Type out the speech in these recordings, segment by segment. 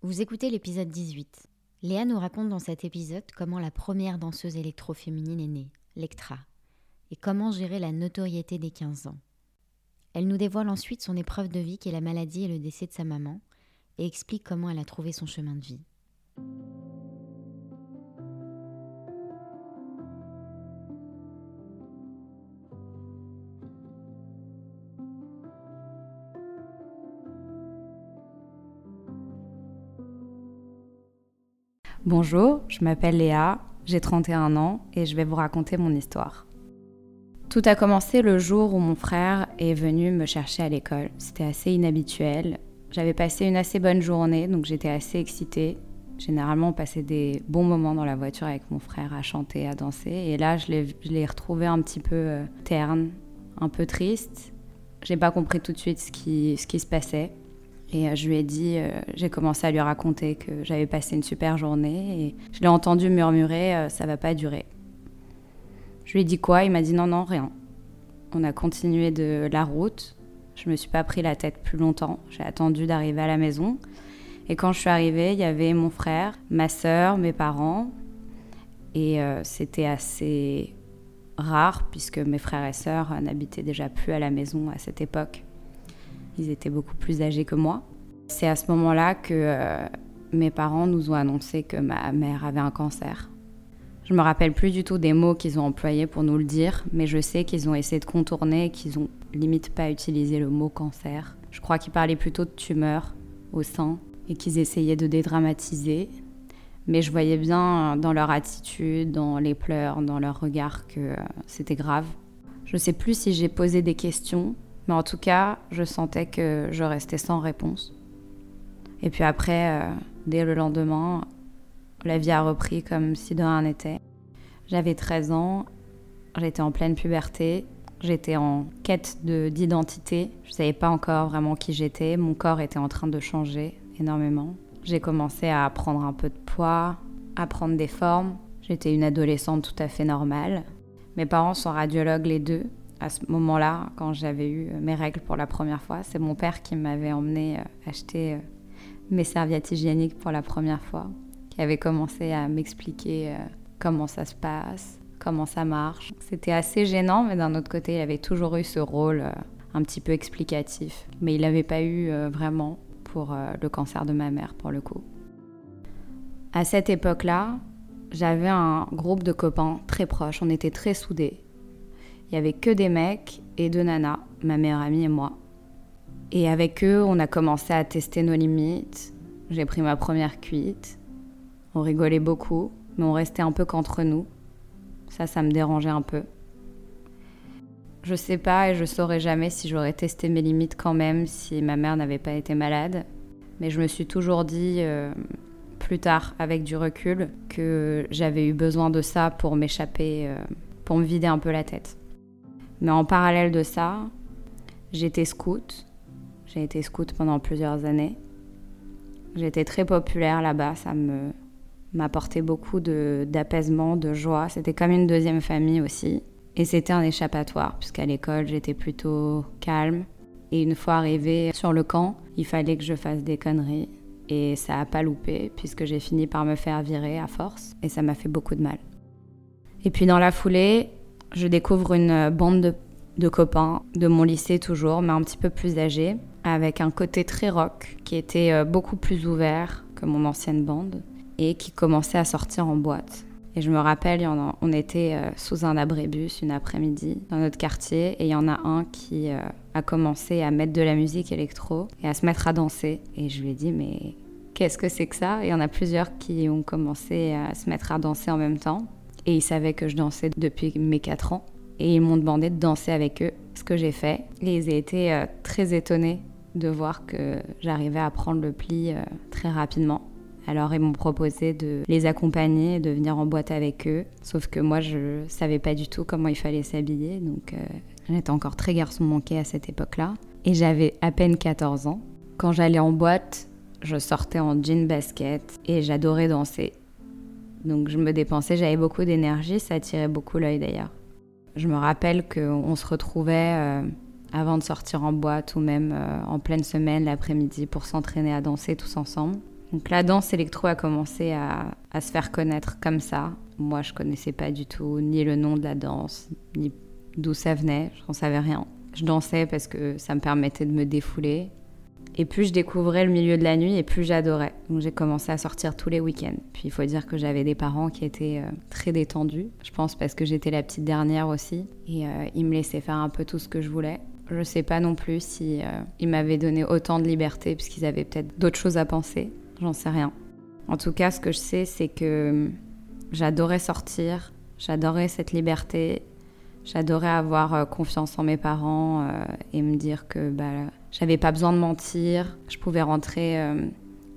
Vous écoutez l'épisode 18. Léa nous raconte dans cet épisode comment la première danseuse électro-féminine est née, Lectra, et comment gérer la notoriété des 15 ans. Elle nous dévoile ensuite son épreuve de vie qui est la maladie et le décès de sa maman, et explique comment elle a trouvé son chemin de vie. Bonjour, je m'appelle Léa, j'ai 31 ans et je vais vous raconter mon histoire. Tout a commencé le jour où mon frère est venu me chercher à l'école. C'était assez inhabituel. J'avais passé une assez bonne journée, donc j'étais assez excitée. Généralement, on passait des bons moments dans la voiture avec mon frère à chanter, à danser. Et là, je l'ai retrouvé un petit peu euh, terne, un peu triste. J'ai pas compris tout de suite ce qui, ce qui se passait. Et euh, je lui ai dit, euh, j'ai commencé à lui raconter que j'avais passé une super journée et je l'ai entendu murmurer, euh, ça va pas durer. Je lui ai dit quoi? Il m'a dit non, non, rien. On a continué de la route. Je me suis pas pris la tête plus longtemps. J'ai attendu d'arriver à la maison. Et quand je suis arrivée, il y avait mon frère, ma sœur, mes parents. Et c'était assez rare puisque mes frères et sœurs n'habitaient déjà plus à la maison à cette époque. Ils étaient beaucoup plus âgés que moi. C'est à ce moment-là que euh, mes parents nous ont annoncé que ma mère avait un cancer. Je me rappelle plus du tout des mots qu'ils ont employés pour nous le dire, mais je sais qu'ils ont essayé de contourner, qu'ils ont limite pas utilisé le mot cancer. Je crois qu'ils parlaient plutôt de tumeur au sein et qu'ils essayaient de dédramatiser. Mais je voyais bien dans leur attitude, dans les pleurs, dans leur regard que euh, c'était grave. Je sais plus si j'ai posé des questions mais en tout cas, je sentais que je restais sans réponse. Et puis après, euh, dès le lendemain, la vie a repris comme si de rien n'était. J'avais 13 ans, j'étais en pleine puberté, j'étais en quête d'identité. Je ne savais pas encore vraiment qui j'étais, mon corps était en train de changer énormément. J'ai commencé à prendre un peu de poids, à prendre des formes. J'étais une adolescente tout à fait normale. Mes parents sont radiologues les deux, à ce moment-là, quand j'avais eu mes règles pour la première fois. C'est mon père qui m'avait emmené euh, acheter euh, mes serviettes hygiéniques pour la première fois, qui avait commencé à m'expliquer euh, comment ça se passe, comment ça marche. C'était assez gênant, mais d'un autre côté, il avait toujours eu ce rôle un petit peu explicatif. Mais il n'avait pas eu vraiment pour le cancer de ma mère, pour le coup. À cette époque-là, j'avais un groupe de copains très proches, on était très soudés. Il y avait que des mecs et deux nanas, ma meilleure amie et moi. Et avec eux, on a commencé à tester nos limites. J'ai pris ma première cuite. On rigolait beaucoup, mais on restait un peu qu'entre nous. Ça, ça me dérangeait un peu. Je sais pas et je saurais jamais si j'aurais testé mes limites quand même si ma mère n'avait pas été malade. Mais je me suis toujours dit, euh, plus tard, avec du recul, que j'avais eu besoin de ça pour m'échapper, euh, pour me vider un peu la tête. Mais en parallèle de ça, j'étais scout. J'ai été scout pendant plusieurs années. J'étais très populaire là-bas, ça me m'apportait beaucoup d'apaisement, de, joie. C'était comme une deuxième famille aussi. Et c'était un échappatoire, puisqu'à l'école, j'étais plutôt calme. Et une fois arrivée sur le camp, il fallait que je fasse des conneries. Et ça n'a pas loupé, puisque j'ai fini par me faire virer à force. Et ça m'a fait beaucoup de mal. Et puis dans la foulée, je découvre une bande de, copains de mon lycée toujours, mais un petit peu plus âgés, avec un côté très rock qui était euh, beaucoup plus ouvert que mon ancienne bande et qui commençait à sortir en boîte. Et je me rappelle, on était euh, sous un abrébus une après-midi dans notre quartier et il y en a un qui euh, a commencé à mettre de la musique électro et à se mettre à danser. Et je lui ai dit, mais qu'est-ce que c'est que ça? Et il y en a plusieurs qui ont commencé à se mettre à danser en même temps. Et ils savaient que je dansais depuis mes 4 ans. Et ils m'ont demandé de danser avec eux, ce que j'ai fait. Et ils été euh, très étonnés de voir que j'arrivais à prendre le pli euh, très rapidement. Alors ils m'ont proposé de les accompagner et de venir en boîte avec eux. Sauf que moi, je savais pas du tout comment il fallait s'habiller. Donc euh, j'étais encore très garçon manqué à cette époque-là. Et j'avais à peine 14 ans. Quand j'allais en boîte, je sortais en jean basket et j'adorais danser. Donc je me dépensais, j'avais beaucoup d'énergie, ça attirait beaucoup l'œil d'ailleurs. Je me rappelle qu'on se retrouvait euh, avant de sortir en boîte ou même euh, en pleine semaine l'après-midi pour s'entraîner à danser tous ensemble. Donc la danse électro a commencé à, se faire connaître comme ça. Moi, je connaissais pas du tout ni le nom de la danse, ni d'où ça venait, je n'en savais rien. Je dansais parce que ça me permettait de me défouler. Et plus je découvrais le milieu de la nuit et plus j'adorais. Donc j'ai commencé à sortir tous les week-ends. Puis il faut dire que j'avais des parents qui étaient euh, très détendus. Je pense parce que j'étais la petite dernière aussi. Et euh, ils me laissaient faire un peu tout ce que je voulais. Je sais pas non plus si euh, ils m'avaient donné autant de liberté parce qu'ils avaient peut-être d'autres choses à penser. J'en sais rien. En tout cas, ce que je sais, c'est que j'adorais sortir, j'adorais cette liberté, j'adorais avoir confiance en mes parents et me dire que bah, j'avais pas besoin de mentir. Je pouvais rentrer euh,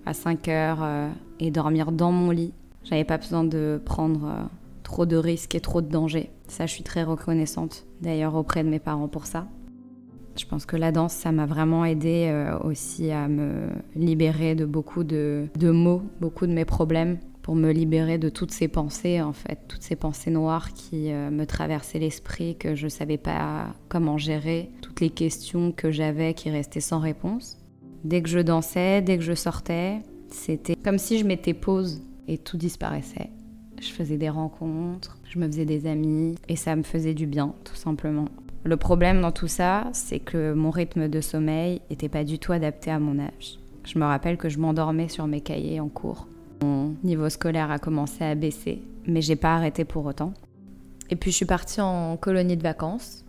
à 5 heures euh, et dormir dans mon lit. J'avais pas besoin de prendre euh, trop de risques et trop de dangers. Ça, je suis très reconnaissante d'ailleurs auprès de mes parents pour ça. Je pense que la danse, ça m'a vraiment aidé aussi à me libérer de beaucoup de, de beaucoup de mes problèmes pour me libérer de toutes ces pensées, en fait, toutes ces pensées noires qui euh, me traversaient l'esprit, que je ne savais pas comment gérer, toutes les questions que j'avais qui restaient sans réponse. Dès que je dansais, dès que je sortais, c'était comme si je m'étais pause et tout disparaissait. Je faisais des rencontres, je me faisais des amis et ça me faisait du bien, tout simplement. Le problème dans tout ça, c'est que mon rythme de sommeil n'était pas du tout adapté à mon âge. Je me rappelle que je m'endormais sur mes cahiers en cours mon niveau scolaire a commencé à baisser, mais j'ai pas arrêté pour autant. Et puis je suis partie en colonie de vacances,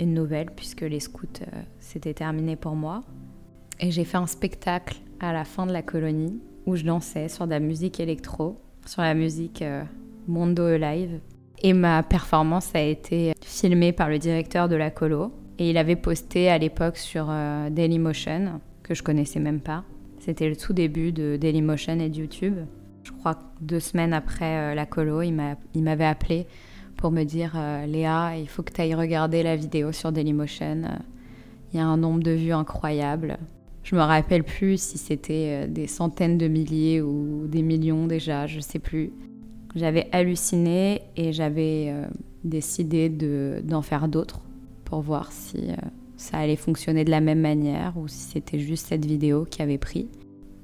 une nouvelle puisque les scouts euh, s'étaient terminés pour moi. Et j'ai fait un spectacle à la fin de la colonie où je dansais sur de la musique électro, sur la musique euh, Mondo Alive. Et ma performance a été filmée par le directeur de la colo. Et il avait posté à l'époque sur euh, Dailymotion, que je connaissais même pas. C'était le tout début de Dailymotion et de YouTube. Je crois que deux semaines après euh, la colo, il m'avait appelé pour me dire euh, Léa, il faut que tu ailles regarder la vidéo sur Dailymotion. Il y a un nombre de vues incroyable. Je me rappelle plus si c'était euh, des centaines de milliers ou des millions déjà, je sais plus. J'avais halluciné et j'avais décidé d'en faire d'autres pour voir si ça allait fonctionner de la même manière ou si c'était juste cette vidéo qui avait pris.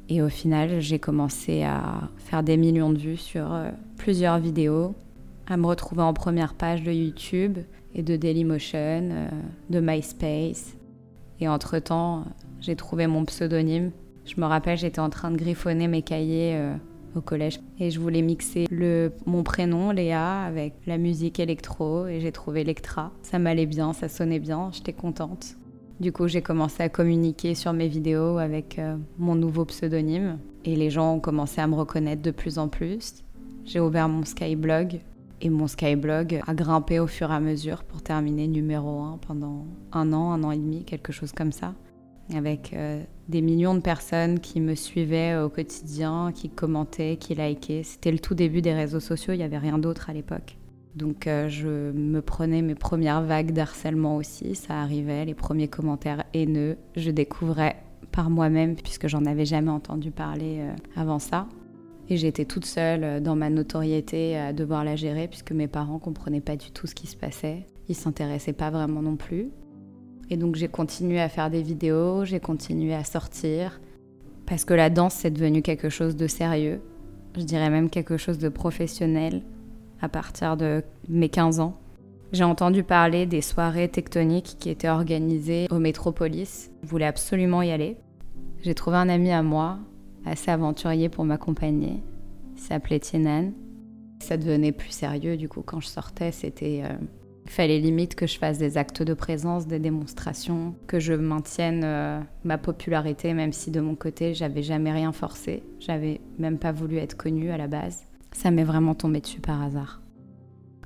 Et au final, j'ai commencé à faire des millions de vues sur euh, plusieurs vidéos, à me retrouver en première page de YouTube et de Dailymotion, euh, de MySpace. Et entre-temps, j'ai trouvé mon pseudonyme. Je me rappelle, j'étais en train de griffonner mes cahiers euh, au collège et je voulais mixer le, mon prénom, Léa, avec la musique électro et j'ai trouvé Electra. Ça m'allait bien, ça sonnait bien, j'étais contente. Du coup, j'ai commencé à communiquer sur mes vidéos avec euh, mon nouveau pseudonyme et les gens ont commencé à me reconnaître de plus en plus. J'ai ouvert mon Skyblog et mon Skyblog a grimpé au fur et à mesure pour terminer numéro 1 pendant un an, un an et demi, quelque chose comme ça. Avec euh, des millions de personnes qui me suivaient au quotidien, qui commentaient, qui likaient. C'était le tout début des réseaux sociaux, il n'y avait rien d'autre à l'époque. Donc euh, je me prenais mes premières vagues d'harcèlement aussi, ça arrivait, les premiers commentaires haineux, je découvrais par moi-même puisque j'en avais jamais entendu parler euh, avant ça. Et j'étais toute seule dans ma notoriété à devoir la gérer puisque mes parents comprenaient pas du tout ce qui se passait. Ils s'intéressaient pas vraiment non plus. Et donc j'ai continué à faire des vidéos, j'ai continué à sortir parce que la danse c'est devenu quelque chose de sérieux. Je dirais même quelque chose de professionnel à partir de mes 15 ans. J'ai entendu parler des soirées tectoniques qui étaient organisées au Métropolis. Je voulais absolument y aller. J'ai trouvé un ami à moi, assez aventurier pour m'accompagner. Il s'appelait Tienan. Ça devenait plus sérieux du coup quand je sortais. C'était, euh, il fallait limite que je fasse des actes de présence, des démonstrations, que je maintienne euh, ma popularité, même si de mon côté j'avais jamais rien forcé. J'avais même pas voulu être connue à la base. Ça m'est vraiment tombé dessus par hasard.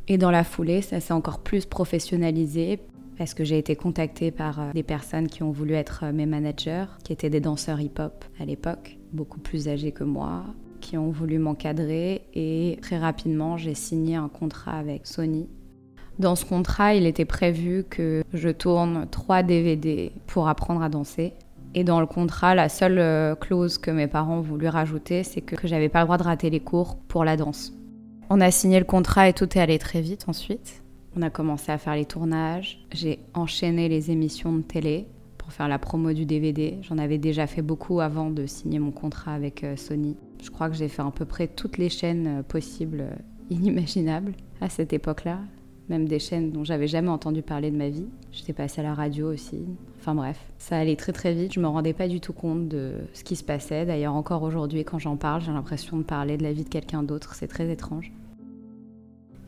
Et dans la foulée, ça s'est encore plus professionnalisé parce que j'ai été contactée par euh, des personnes qui ont voulu être euh, mes managers, qui étaient des danseurs hip-hop à l'époque, beaucoup plus âgés que moi, qui ont voulu m'encadrer et très rapidement j'ai signé un contrat avec Sony. Dans ce contrat, il était prévu que je tourne trois DVD pour apprendre à danser et dans le contrat, la seule euh, clause que mes parents voulu rajouter, c'est que, j'avais pas le droit de rater les cours pour la danse. On a signé le contrat et tout est allé très vite ensuite. On a commencé à faire les tournages. J'ai enchaîné les émissions de télé pour faire la promo du DVD. J'en avais déjà fait beaucoup avant de signer mon contrat avec euh, Sony. Je crois que j'ai fait à peu près toutes les chaînes euh, possibles, inimaginables à cette époque-là. Même des chaînes dont j'avais jamais entendu parler de ma vie. J'étais passée à la radio aussi. Enfin bref, ça allait très très vite. Je me rendais pas du tout compte de ce qui se passait. D'ailleurs, encore aujourd'hui, quand j'en parle, j'ai l'impression de parler de la vie de quelqu'un d'autre. C'est très étrange.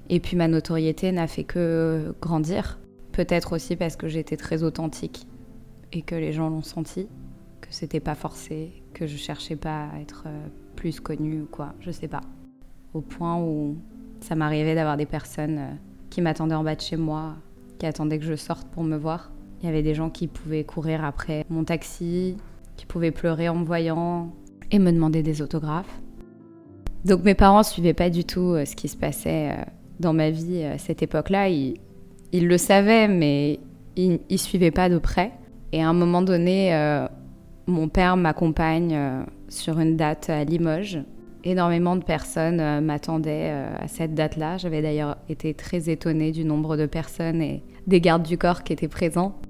Et puis ma notoriété n'a fait que grandir. Peut-être aussi parce que j'étais très authentique et que les gens l'ont senti, que c'était pas forcé, que je cherchais pas à être euh, plus connue ou quoi, je sais pas. Au point où ça m'arrivait d'avoir des personnes euh, qui m'attendaient en bas de chez moi, qui attendaient que je sorte pour me voir. Il y avait des gens qui pouvaient courir après mon taxi, qui pouvaient pleurer en me voyant et me demander des autographes. Donc mes parents suivaient pas du tout euh, ce qui se passait dans ma vie à cette époque-là. Ils, le savaient, mais ils, ne suivaient pas de près. Et à un moment donné, euh, mon père m'accompagne euh, sur une date à Limoges. Énormément de personnes euh, m'attendaient à cette date-là. J'avais d'ailleurs été très étonnée du nombre de personnes et des gardes du corps qui étaient présents.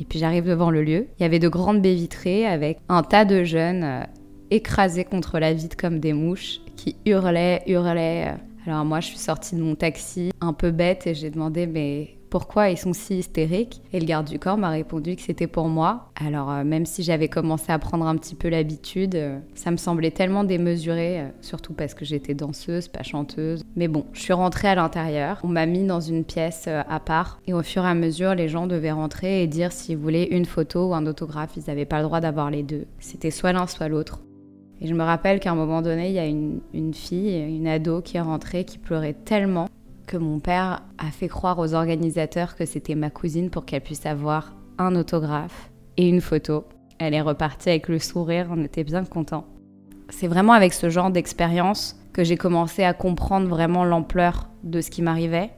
Et puis j'arrive devant le lieu. Il y avait de grandes baies vitrées avec un tas de jeunes écrasés contre la vitre comme des mouches qui hurlaient, hurlaient. Alors moi, je suis sortie de mon taxi un peu bête et j'ai demandé mais pourquoi ils sont si hystériques. Et le garde du corps m'a répondu que c'était pour moi. Alors euh, même si j'avais commencé à prendre un petit peu l'habitude, euh, ça me semblait tellement démesuré, euh, surtout parce que j'étais danseuse, pas chanteuse. Mais bon, je suis rentrée à l'intérieur. On m'a mis dans une pièce à part et au fur et à mesure, les gens devaient rentrer et dire s'ils voulaient une photo ou un autographe. Ils n'avaient pas le droit d'avoir les deux. C'était soit l'un, soit l'autre. Et je me rappelle qu'à un moment donné, il y a une, une, fille, une ado qui est rentrée, qui pleurait tellement que mon père a fait croire aux organisateurs que c'était ma cousine pour qu'elle puisse avoir un autographe et une photo. Elle est repartie avec le sourire, on était bien contents. C'est vraiment avec ce genre d'expérience que j'ai commencé à comprendre vraiment l'ampleur de ce qui m'arrivait.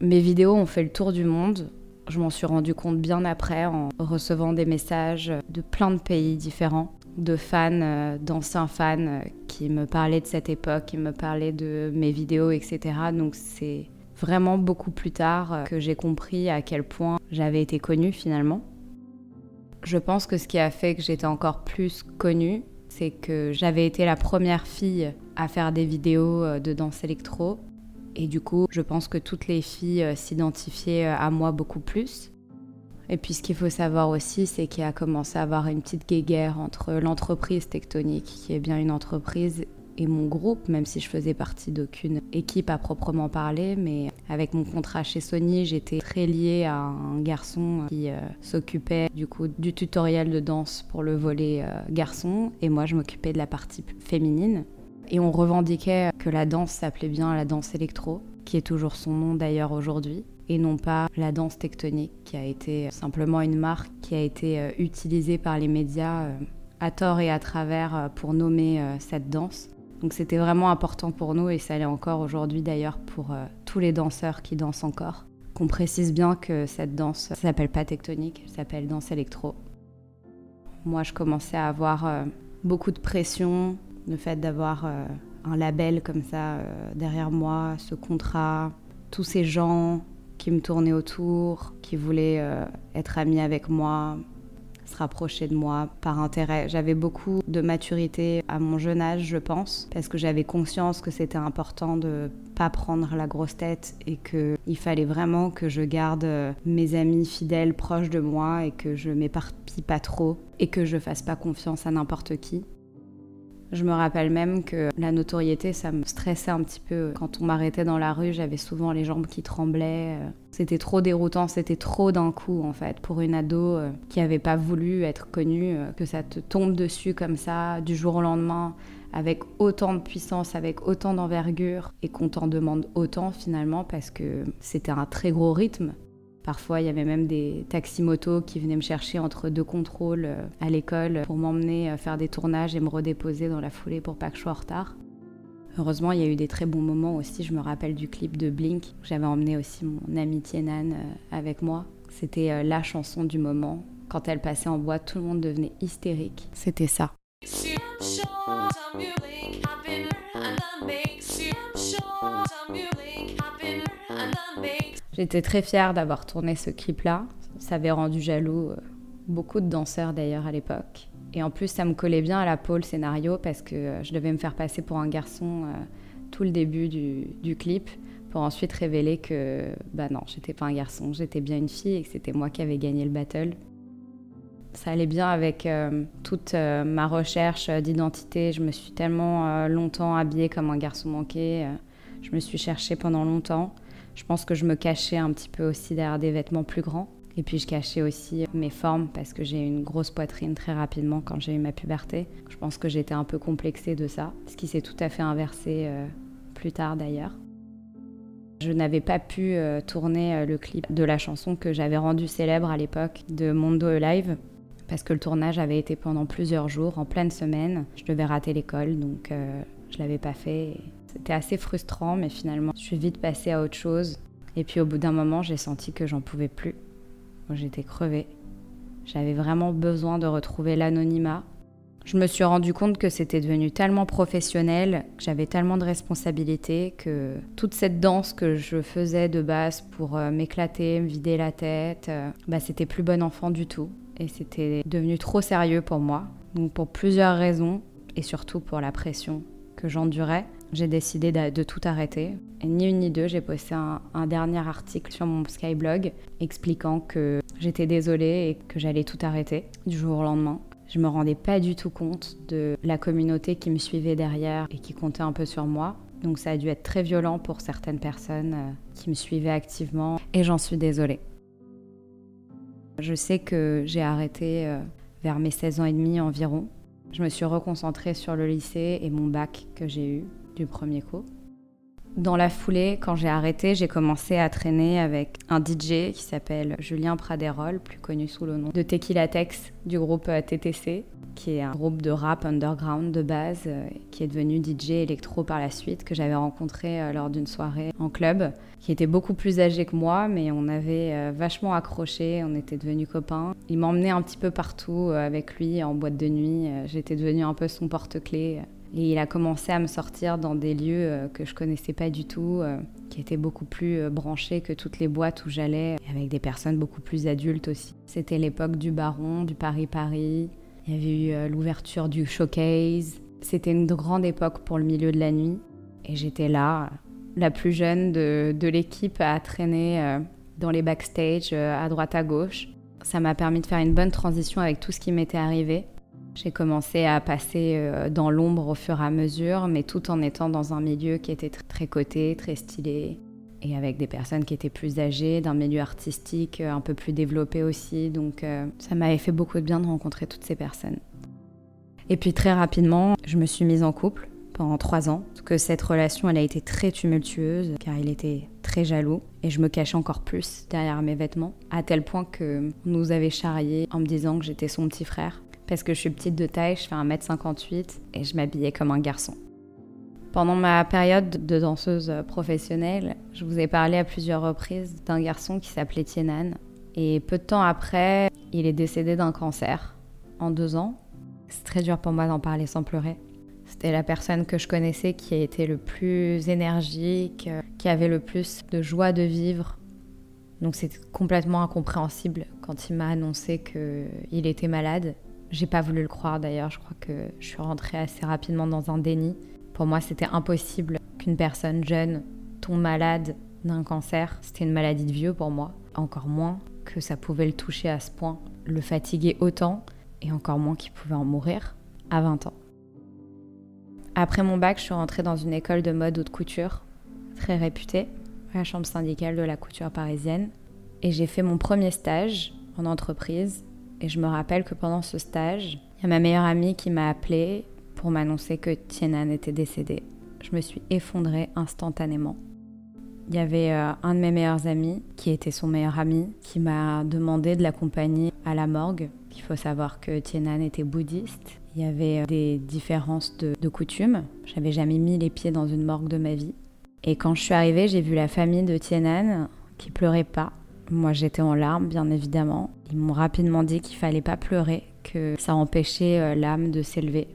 Mes vidéos ont fait le tour du monde. Je m'en suis rendu compte bien après en recevant des messages de plein de pays différents, de fans, euh, d'anciens fans euh, qui me parlaient de cette époque, qui me parlaient de mes vidéos, etc. Donc c'est vraiment beaucoup plus tard euh, que j'ai compris à quel point j'avais été connue finalement. Je pense que ce qui a fait que j'étais encore plus connue, c'est que j'avais été la première fille à faire des vidéos de danse électro. Et du coup, je pense que toutes les filles s'identifiaient à moi beaucoup plus. Et puis ce qu'il faut savoir aussi, c'est qu'il a commencé à avoir une petite guéguerre entre l'entreprise Tectonique, qui est bien une entreprise, et mon groupe, même si je faisais partie d'aucune équipe à proprement parler, mais avec mon contrat chez Sony, j'étais très liée à un garçon qui euh, s'occupait du coup du tutoriel de danse pour le volet euh, garçon, et moi je m'occupais de la partie féminine. Et on revendiquait que la danse s'appelait bien la danse électro, qui est toujours son nom d'ailleurs aujourd'hui, et non pas la danse tectonique, qui a été simplement une marque qui a été euh, utilisée par les médias à tort et à travers pour nommer cette danse. Donc c'était vraiment important pour nous et ça l'est encore aujourd'hui d'ailleurs pour euh, tous les danseurs qui dansent encore. Qu'on précise bien que cette danse ne s'appelle pas tectonique, elle s'appelle danse électro. Moi je commençais à avoir euh, beaucoup de pression, le fait d'avoir euh, un label comme ça derrière moi, ce contrat, tous ces gens qui me tournaient autour, qui voulaient être amis avec moi, se rapprocher de moi par intérêt. J'avais beaucoup de maturité à mon jeune âge, je pense, parce que j'avais conscience que c'était important de pas prendre la grosse tête et que il fallait vraiment que je garde mes amis fidèles proches de moi et que je m'éparpille pas trop et que je fasse pas confiance à n'importe qui. Je me rappelle même que la notoriété, ça me stressait un petit peu. Quand on m'arrêtait dans la rue, j'avais souvent les jambes qui tremblaient. C'était trop déroutant, c'était trop d'un coup en fait pour une ado euh, qui n'avait pas voulu être connue, euh, que ça te tombe dessus comme ça du jour au lendemain avec autant de puissance, avec autant d'envergure et qu'on t'en demande autant finalement parce que c'était un très gros rythme. Parfois, il y avait même des taxis-motos qui venaient me chercher entre deux contrôles euh, à l'école pour m'emmener euh, faire des tournages et me redéposer dans la foulée pour pas que je sois en retard. Heureusement, il y a eu des très bons moments aussi. Je me rappelle du clip de Blink. J'avais emmené aussi mon amie Tienan euh, avec moi. C'était la chanson du moment. Quand elle passait en boîte, tout le monde devenait hystérique. C'était ça. J'étais très fière d'avoir tourné ce clip-là. Ça avait rendu jaloux euh, beaucoup de danseurs d'ailleurs à l'époque. Et en plus, ça me collait bien à la peau le scénario parce que je devais me faire passer pour un garçon tout le début du, clip pour ensuite révéler que bah non, j'étais pas un garçon, j'étais bien une fille et que c'était moi qui avais gagné le battle. Ça allait bien avec euh, toute euh, ma recherche d'identité. Je me suis tellement euh, longtemps habillée comme un garçon manqué. je me suis cherchée pendant longtemps. Je pense que je me cachais un petit peu aussi derrière des vêtements plus grands. Et puis je cachais aussi mes formes parce que j'ai une grosse poitrine très rapidement quand j'ai eu ma puberté. Je pense que j'étais un peu complexée de ça, ce qui s'est tout à fait inversé plus tard d'ailleurs. Je n'avais pas pu tourner le clip de la chanson que j'avais rendue célèbre à l'époque de Mondo Alive parce que le tournage avait été pendant plusieurs jours, en pleine semaine. Je devais rater l'école, donc euh, je l'avais pas fait. C'était assez frustrant, mais finalement, je suis vite passée à autre chose. Et puis au bout d'un moment, j'ai senti que j'en pouvais plus. J'étais crevée. J'avais vraiment besoin de retrouver l'anonymat. Je me suis rendu compte que c'était devenu tellement professionnel, que j'avais tellement de responsabilités, que toute cette danse que je faisais de base pour euh, m'éclater, me vider la tête, euh, bah, c'était plus bon enfant du tout et c'était devenu trop sérieux pour moi. Donc pour plusieurs raisons et surtout pour la pression que j'endurais, j'ai décidé de, tout arrêter. Ni une ni deux, j'ai posté un, un, dernier article sur mon Skyblog expliquant que j'étais désolée et que j'allais tout arrêter du jour au lendemain. Je me rendais pas du tout compte de la communauté qui me suivait derrière et qui comptait un peu sur moi. Donc ça a dû être très violent pour certaines personnes euh, qui me suivaient activement et j'en suis désolée. Je sais que j'ai arrêté euh, vers mes 16 ans et demi environ. Je me suis reconcentrée sur le lycée et mon bac que j'ai eu du premier coup. Dans la foulée, quand j'ai arrêté, j'ai commencé à traîner avec un DJ qui s'appelle Julien Praderol, plus connu sous le nom de Tequila Tex du groupe euh, TTC, qui est un groupe de rap underground de base, euh, qui est devenu DJ électro par la suite, que j'avais rencontré euh, lors d'une soirée en club, qui était beaucoup plus âgé que moi, mais on avait vachement accroché, on était devenus copains. Il m'emmenait un petit peu partout avec lui en boîte de nuit, j'étais devenue un peu son porte-clés. Et il a commencé à me sortir dans des lieux euh, que je connaissais pas du tout, euh, qui étaient beaucoup plus euh, branchés que toutes les boîtes où j'allais, avec des personnes beaucoup plus adultes aussi. C'était l'époque du Baron, du Paris-Paris. Il y avait eu l'ouverture du Showcase. C'était une grande époque pour le milieu de la nuit. Et j'étais là, la plus jeune de, de l'équipe, à traîner dans les backstage, à droite à gauche. Ça m'a permis de faire une bonne transition avec tout ce qui m'était arrivé j'ai commencé à passer euh, dans l'ombre au fur et à mesure, mais tout en étant dans un milieu qui était très coté, très stylé, et avec des personnes qui étaient plus âgées, d'un milieu artistique euh, un peu plus développé aussi. Donc euh, ça m'avait fait beaucoup de bien de rencontrer toutes ces personnes. Et puis très rapidement, je me suis mise en couple pendant trois ans. Que cette relation, elle a été très tumultueuse, car il était très jaloux, et je me cachais encore plus derrière mes vêtements, à tel point que nous avait charrié en me disant que j'étais son petit frère parce que je suis petite de taille, je fais 1m58 et je m'habillais comme un garçon. Pendant ma période de danseuse professionnelle, je vous ai parlé à plusieurs reprises d'un garçon qui s'appelait Tienan. Et peu de temps après, il est décédé d'un cancer en deux ans. C'est très dur pour moi d'en parler sans pleurer. C'était la personne que je connaissais qui a été le plus énergique, qui avait le plus de joie de vivre. Donc c'était complètement incompréhensible quand il m'a annoncé qu'il était malade j'ai pas voulu le croire d'ailleurs, je crois que je suis rentrée assez rapidement dans un déni. Pour moi, c'était impossible qu'une personne jeune tombe malade d'un cancer. C'était une maladie de vieux pour moi. Encore moins que ça pouvait le toucher à ce point, le fatiguer autant, et encore moins qu'il pouvait en mourir à 20 ans. Après mon bac, je suis rentrée dans une école de mode haute couture, très réputée, la chambre syndicale de la couture parisienne. Et j'ai fait mon premier stage en entreprise et je me rappelle que pendant ce stage, il y a ma meilleure amie qui m'a appelée pour m'annoncer que Tienan était décédée. Je me suis effondrée instantanément. Il y avait euh, un de mes meilleurs amis, qui était son meilleur ami, qui m'a demandé de l'accompagner à la morgue. Il faut savoir que Tienan était bouddhiste. Il y avait euh, des différences de, de coutumes. J'avais jamais mis les pieds dans une morgue de ma vie. Et quand je suis arrivée, j'ai vu la famille de Tienan qui pleurait pas, moi, j'étais en larmes, bien évidemment. Ils m'ont rapidement dit qu'il fallait pas pleurer, que ça empêchait euh, l'âme de s'élever.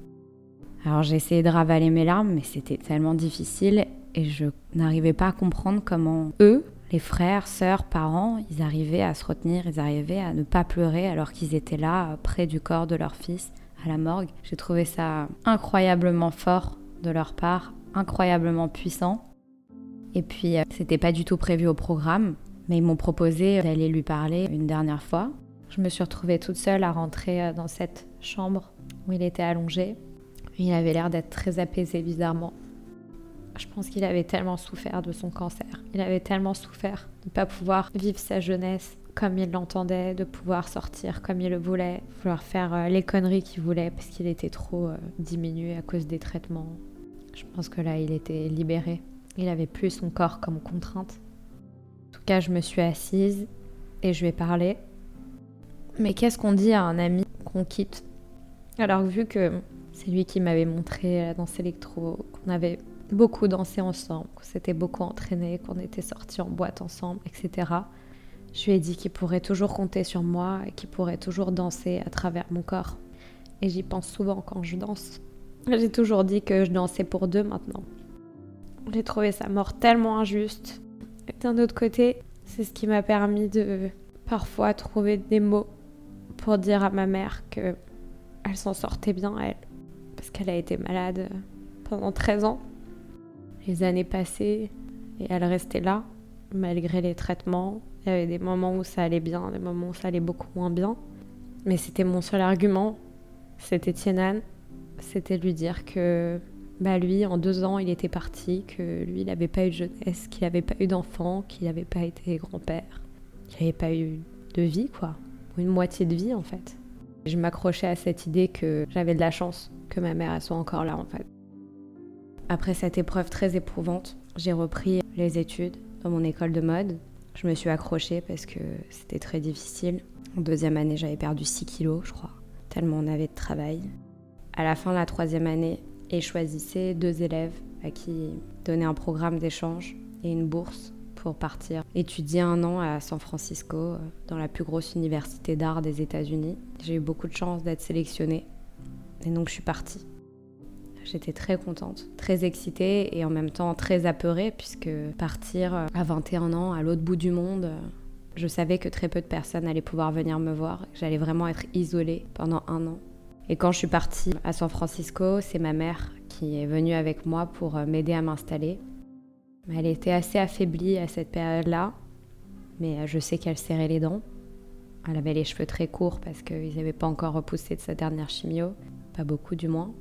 Alors j'ai essayé de ravaler mes larmes, mais c'était tellement difficile et je n'arrivais pas à comprendre comment eux, Les frères, sœurs, parents, ils arrivaient à se retenir, ils arrivaient à ne pas pleurer alors qu'ils étaient là, près du corps de leur fils, à la morgue. J'ai trouvé ça incroyablement fort de leur part, incroyablement puissant. Et puis, euh, c'était pas du tout prévu au programme, mais ils m'ont proposé d'aller lui parler une dernière fois. Je me suis retrouvée toute seule à rentrer euh, dans cette chambre où il était allongé. Il avait l'air d'être très apaisé bizarrement. Je pense qu'il avait tellement souffert de son cancer. Il avait tellement souffert de ne pas pouvoir vivre sa jeunesse comme il l'entendait, de pouvoir sortir comme il le voulait, vouloir faire euh, les conneries qu'il voulait parce qu'il était trop diminué à cause des traitements. Je pense que là, il était libéré. Il avait plus son corps comme contrainte. Je me suis assise et je lui ai parlé. Mais qu'est-ce qu'on dit à un ami qu'on quitte? Alors, vu que c'est lui qui m'avait montré la danse électro, qu'on avait beaucoup dansé ensemble, qu'on s'était beaucoup entraîné, qu'on était sortis en boîte ensemble, etc. Je lui ai dit qu'il pourrait toujours compter sur moi et qu'il pourrait toujours danser à travers mon corps. Et j'y pense souvent quand je danse. J'ai toujours dit que je dansais pour deux maintenant. J'ai trouvé sa mort tellement injuste. D'un autre côté, c'est ce qui m'a permis de parfois trouver des mots pour dire à ma mère que elle s'en sortait bien elle parce qu'elle a été malade pendant 13 ans. Les années passées et elle restait là malgré les traitements. Il y avait des moments où ça allait bien, des moments où ça allait beaucoup moins bien. Mais c'était mon seul argument. C'était Tienan c'était lui dire que bah lui, en deux ans, il était parti, que lui, n'avait pas eu de jeunesse, qu'il n'avait pas eu d'enfant, qu'il n'avait pas été grand-père, qu'il n'avait pas eu de vie, quoi. Une moitié de vie, en fait. Je m'accrochais à cette idée que j'avais de la chance que ma mère soit encore là, en fait. Après cette épreuve très éprouvante, j'ai repris les études dans mon école de mode. Je me suis accrochée parce que c'était très difficile. En deuxième année, j'avais perdu 6 kilos, je crois, tellement on avait de travail à la fin de la troisième année et choisissait deux élèves à qui donner un programme d'échange et une bourse pour partir étudier un an à San Francisco, euh, dans la plus grosse université d'art des États-Unis. J'ai eu beaucoup de chance d'être sélectionnée et donc je suis partie. J'étais très contente, très excitée et en même temps très apeurée puisque partir euh, à 21 ans à l'autre bout du monde, euh, je savais que très peu de personnes allaient pouvoir venir me voir, que j'allais vraiment être isolée pendant un an. Et quand je suis partie à San Francisco, c'est ma mère qui est venue avec moi pour euh, m'aider à m'installer. Elle était assez affaiblie à cette période-là, mais euh, je sais qu'elle serrait les dents. Elle avait les cheveux très courts parce qu'ils n'avaient pas encore repoussé de sa dernière chimio, pas beaucoup du moins.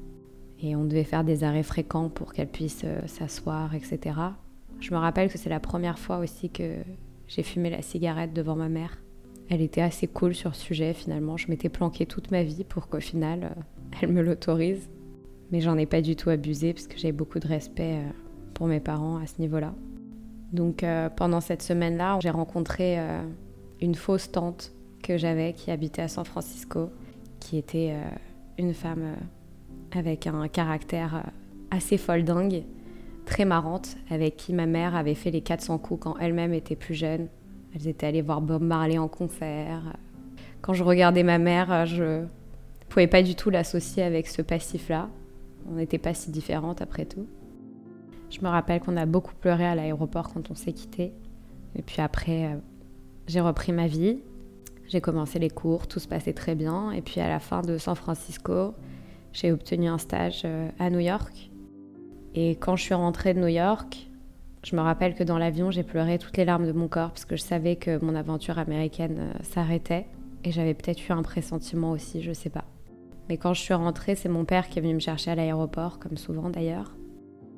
Et on devait faire des arrêts fréquents pour qu'elle puisse euh, s'asseoir, etc. Je me rappelle que c'est la première fois aussi que j'ai fumé la cigarette devant ma mère. Elle était assez cool sur ce sujet finalement. Je m'étais planquée toute ma vie pour qu'au final, euh, elle me l'autorise. Mais j'en ai pas du tout abusé parce que j'ai beaucoup de respect euh, pour mes parents à ce niveau-là. Donc euh, pendant cette semaine-là, j'ai rencontré une fausse tante que j'avais qui habitait à San Francisco, qui était une femme avec un caractère assez folle dingue, très marrante, avec qui ma mère avait fait les 400 coups quand elle-même était plus jeune elles étaient allées voir Bob Marley en concert. Quand je regardais ma mère, je ne pouvais pas du tout l'associer avec ce passif-là. On n'était pas si différentes après tout. Je me rappelle qu'on a beaucoup pleuré à l'aéroport quand on s'est quitté. Et puis après, euh, j'ai repris ma vie. J'ai commencé les cours, tout se passait très bien. Et puis à la fin de San Francisco, j'ai obtenu un stage euh, à New York. Et quand je suis rentrée de New York, je me rappelle que dans l'avion, j'ai pleuré toutes les larmes de mon corps parce que je savais que mon aventure américaine euh, s'arrêtait. Et j'avais peut-être eu un pressentiment aussi, je sais pas. Mais quand je suis rentrée, c'est mon père qui est venu me chercher à l'aéroport, comme souvent d'ailleurs.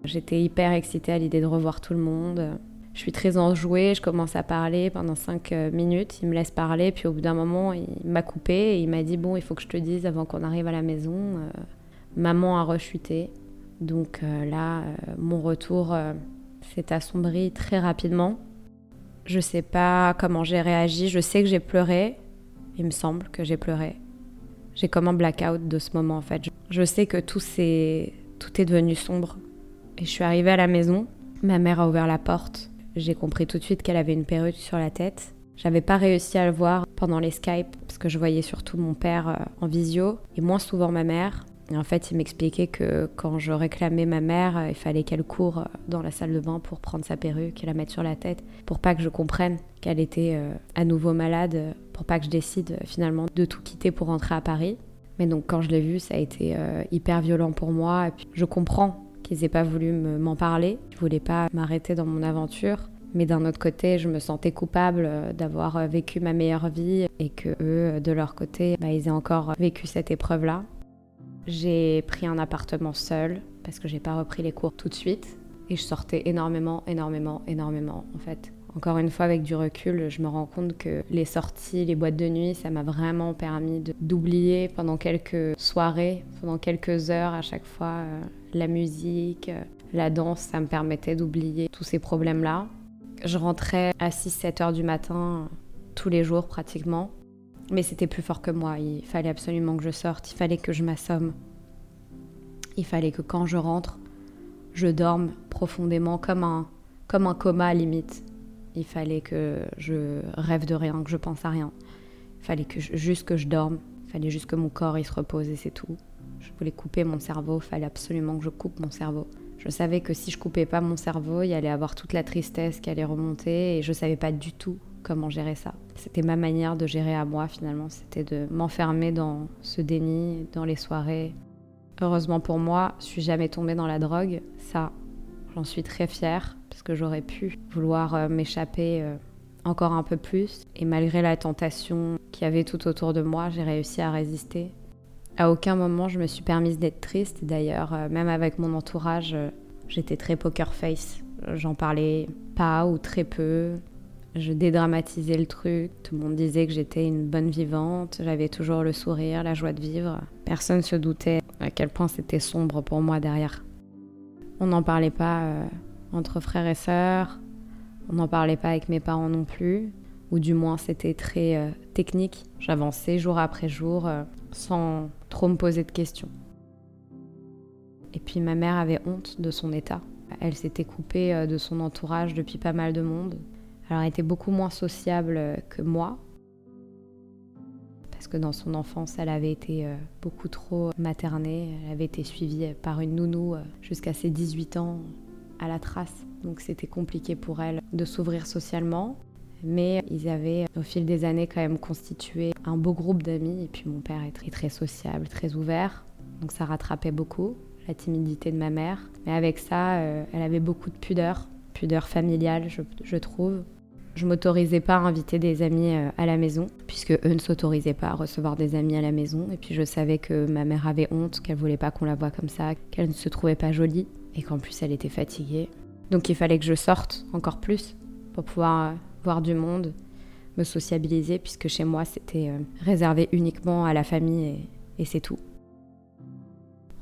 J'étais hyper excitée à l'idée de revoir tout le monde. Je suis très enjouée, je commence à parler pendant 5 euh, minutes. Il me laisse parler, puis au bout d'un moment, il m'a coupé et il m'a dit Bon, il faut que je te dise avant qu'on arrive à la maison. Euh, maman a rechuté. Donc là, mon retour s'est assombri très rapidement. Je sais pas comment j'ai réagi, je sais que j'ai pleuré, il me semble que j'ai pleuré. J'ai comme un blackout de ce moment en fait. Je sais que tout est, tout est devenu sombre. Et je suis arrivée à la maison, ma mère a ouvert la porte. J'ai compris tout de suite qu'elle avait une perruque sur la tête. J'avais pas réussi à le voir pendant les Skype parce que je voyais surtout mon père euh, en visio et moins souvent ma mère. Et en fait, il m'expliquait que quand je réclamais ma mère, il fallait qu'elle court dans la salle de bain pour prendre sa perruque et la mettre sur la tête, pour pas que je comprenne qu'elle était euh, à nouveau malade, pour pas que je décide finalement de tout quitter pour rentrer à Paris. Mais donc quand je l'ai vu, ça a été euh, hyper violent pour moi. Et puis je comprends qu'ils aient pas voulu m'en parler. Je voulais pas m'arrêter dans mon aventure. Mais d'un autre côté, je me sentais coupable euh, d'avoir vécu ma meilleure vie et que eux, de leur côté, bah, ils aient encore vécu cette épreuve-là. J'ai pris un appartement seul parce que j'ai pas repris les cours tout de suite et je sortais énormément, énormément, énormément en fait. Encore une fois, avec du recul, je me rends compte que les sorties, les boîtes de nuit, ça m'a vraiment permis d'oublier pendant quelques soirées, pendant quelques heures à chaque fois, euh, la musique, euh, la danse, ça me permettait d'oublier tous ces problèmes-là. Je rentrais à 6-7 heures du matin tous les jours pratiquement. Mais c'était plus fort que moi. Il fallait absolument que je sorte. Il fallait que je m'assomme. Il fallait que quand je rentre, je dorme profondément comme un, comme un coma limite. Il fallait que je rêve de rien, que je pense à rien. Il fallait que juste que je dorme. Il fallait juste que mon corps il se repose et c'est tout. Je voulais couper mon cerveau. Il fallait absolument que je coupe mon cerveau. Je savais que si je coupais pas mon cerveau, il allait avoir toute la tristesse qui allait remonter et je savais pas du tout comment gérer ça. C'était ma manière de gérer à moi finalement, c'était de m'enfermer dans ce déni, dans les soirées. Heureusement pour moi, je suis jamais tombée dans la drogue. Ça, j'en suis très fière parce que j'aurais pu vouloir euh, m'échapper euh, encore un peu plus. Et malgré la tentation qu'il y avait tout autour de moi, j'ai réussi à résister. À aucun moment je me suis permise d'être triste. D'ailleurs, euh, même avec mon entourage, j'étais très poker face. J'en parlais pas ou très peu. Je dédramatisais le truc, tout le monde disait que j'étais une bonne vivante, j'avais toujours le sourire, la joie de vivre. Personne ne se doutait à quel point c'était sombre pour moi derrière. On n'en parlait pas euh, entre frères et sœurs, on n'en parlait pas avec mes parents non plus, ou du moins c'était très euh, technique. J'avançais jour après jour euh, sans trop me poser de questions. Et puis ma mère avait honte de son état. Elle s'était coupée de son entourage depuis pas mal de monde. Alors, elle était beaucoup moins sociable euh, que moi, parce que dans son enfance, elle avait été euh, beaucoup trop maternée. Elle avait été suivie par une nounou euh, jusqu'à ses 18 ans à la trace. Donc, c'était compliqué pour elle de s'ouvrir socialement. Mais ils avaient, au fil des années, quand même constitué un beau groupe d'amis. Et puis, mon père est très, très sociable, très ouvert. Donc, ça rattrapait beaucoup la timidité de ma mère. Mais avec ça, elle avait beaucoup de pudeur, pudeur familiale, je trouve. Je m'autorisais pas à inviter des amis euh, à la maison, puisque eux ne s'autorisaient pas à recevoir des amis à la maison. Et puis je savais que ma mère avait honte, qu'elle voulait pas qu'on la voie comme ça, qu'elle ne se trouvait pas jolie, et qu'en plus elle était fatiguée. Donc il fallait que je sorte encore plus pour pouvoir euh, voir du monde, me sociabiliser, puisque chez moi c'était euh, réservé uniquement à la famille et c'est tout.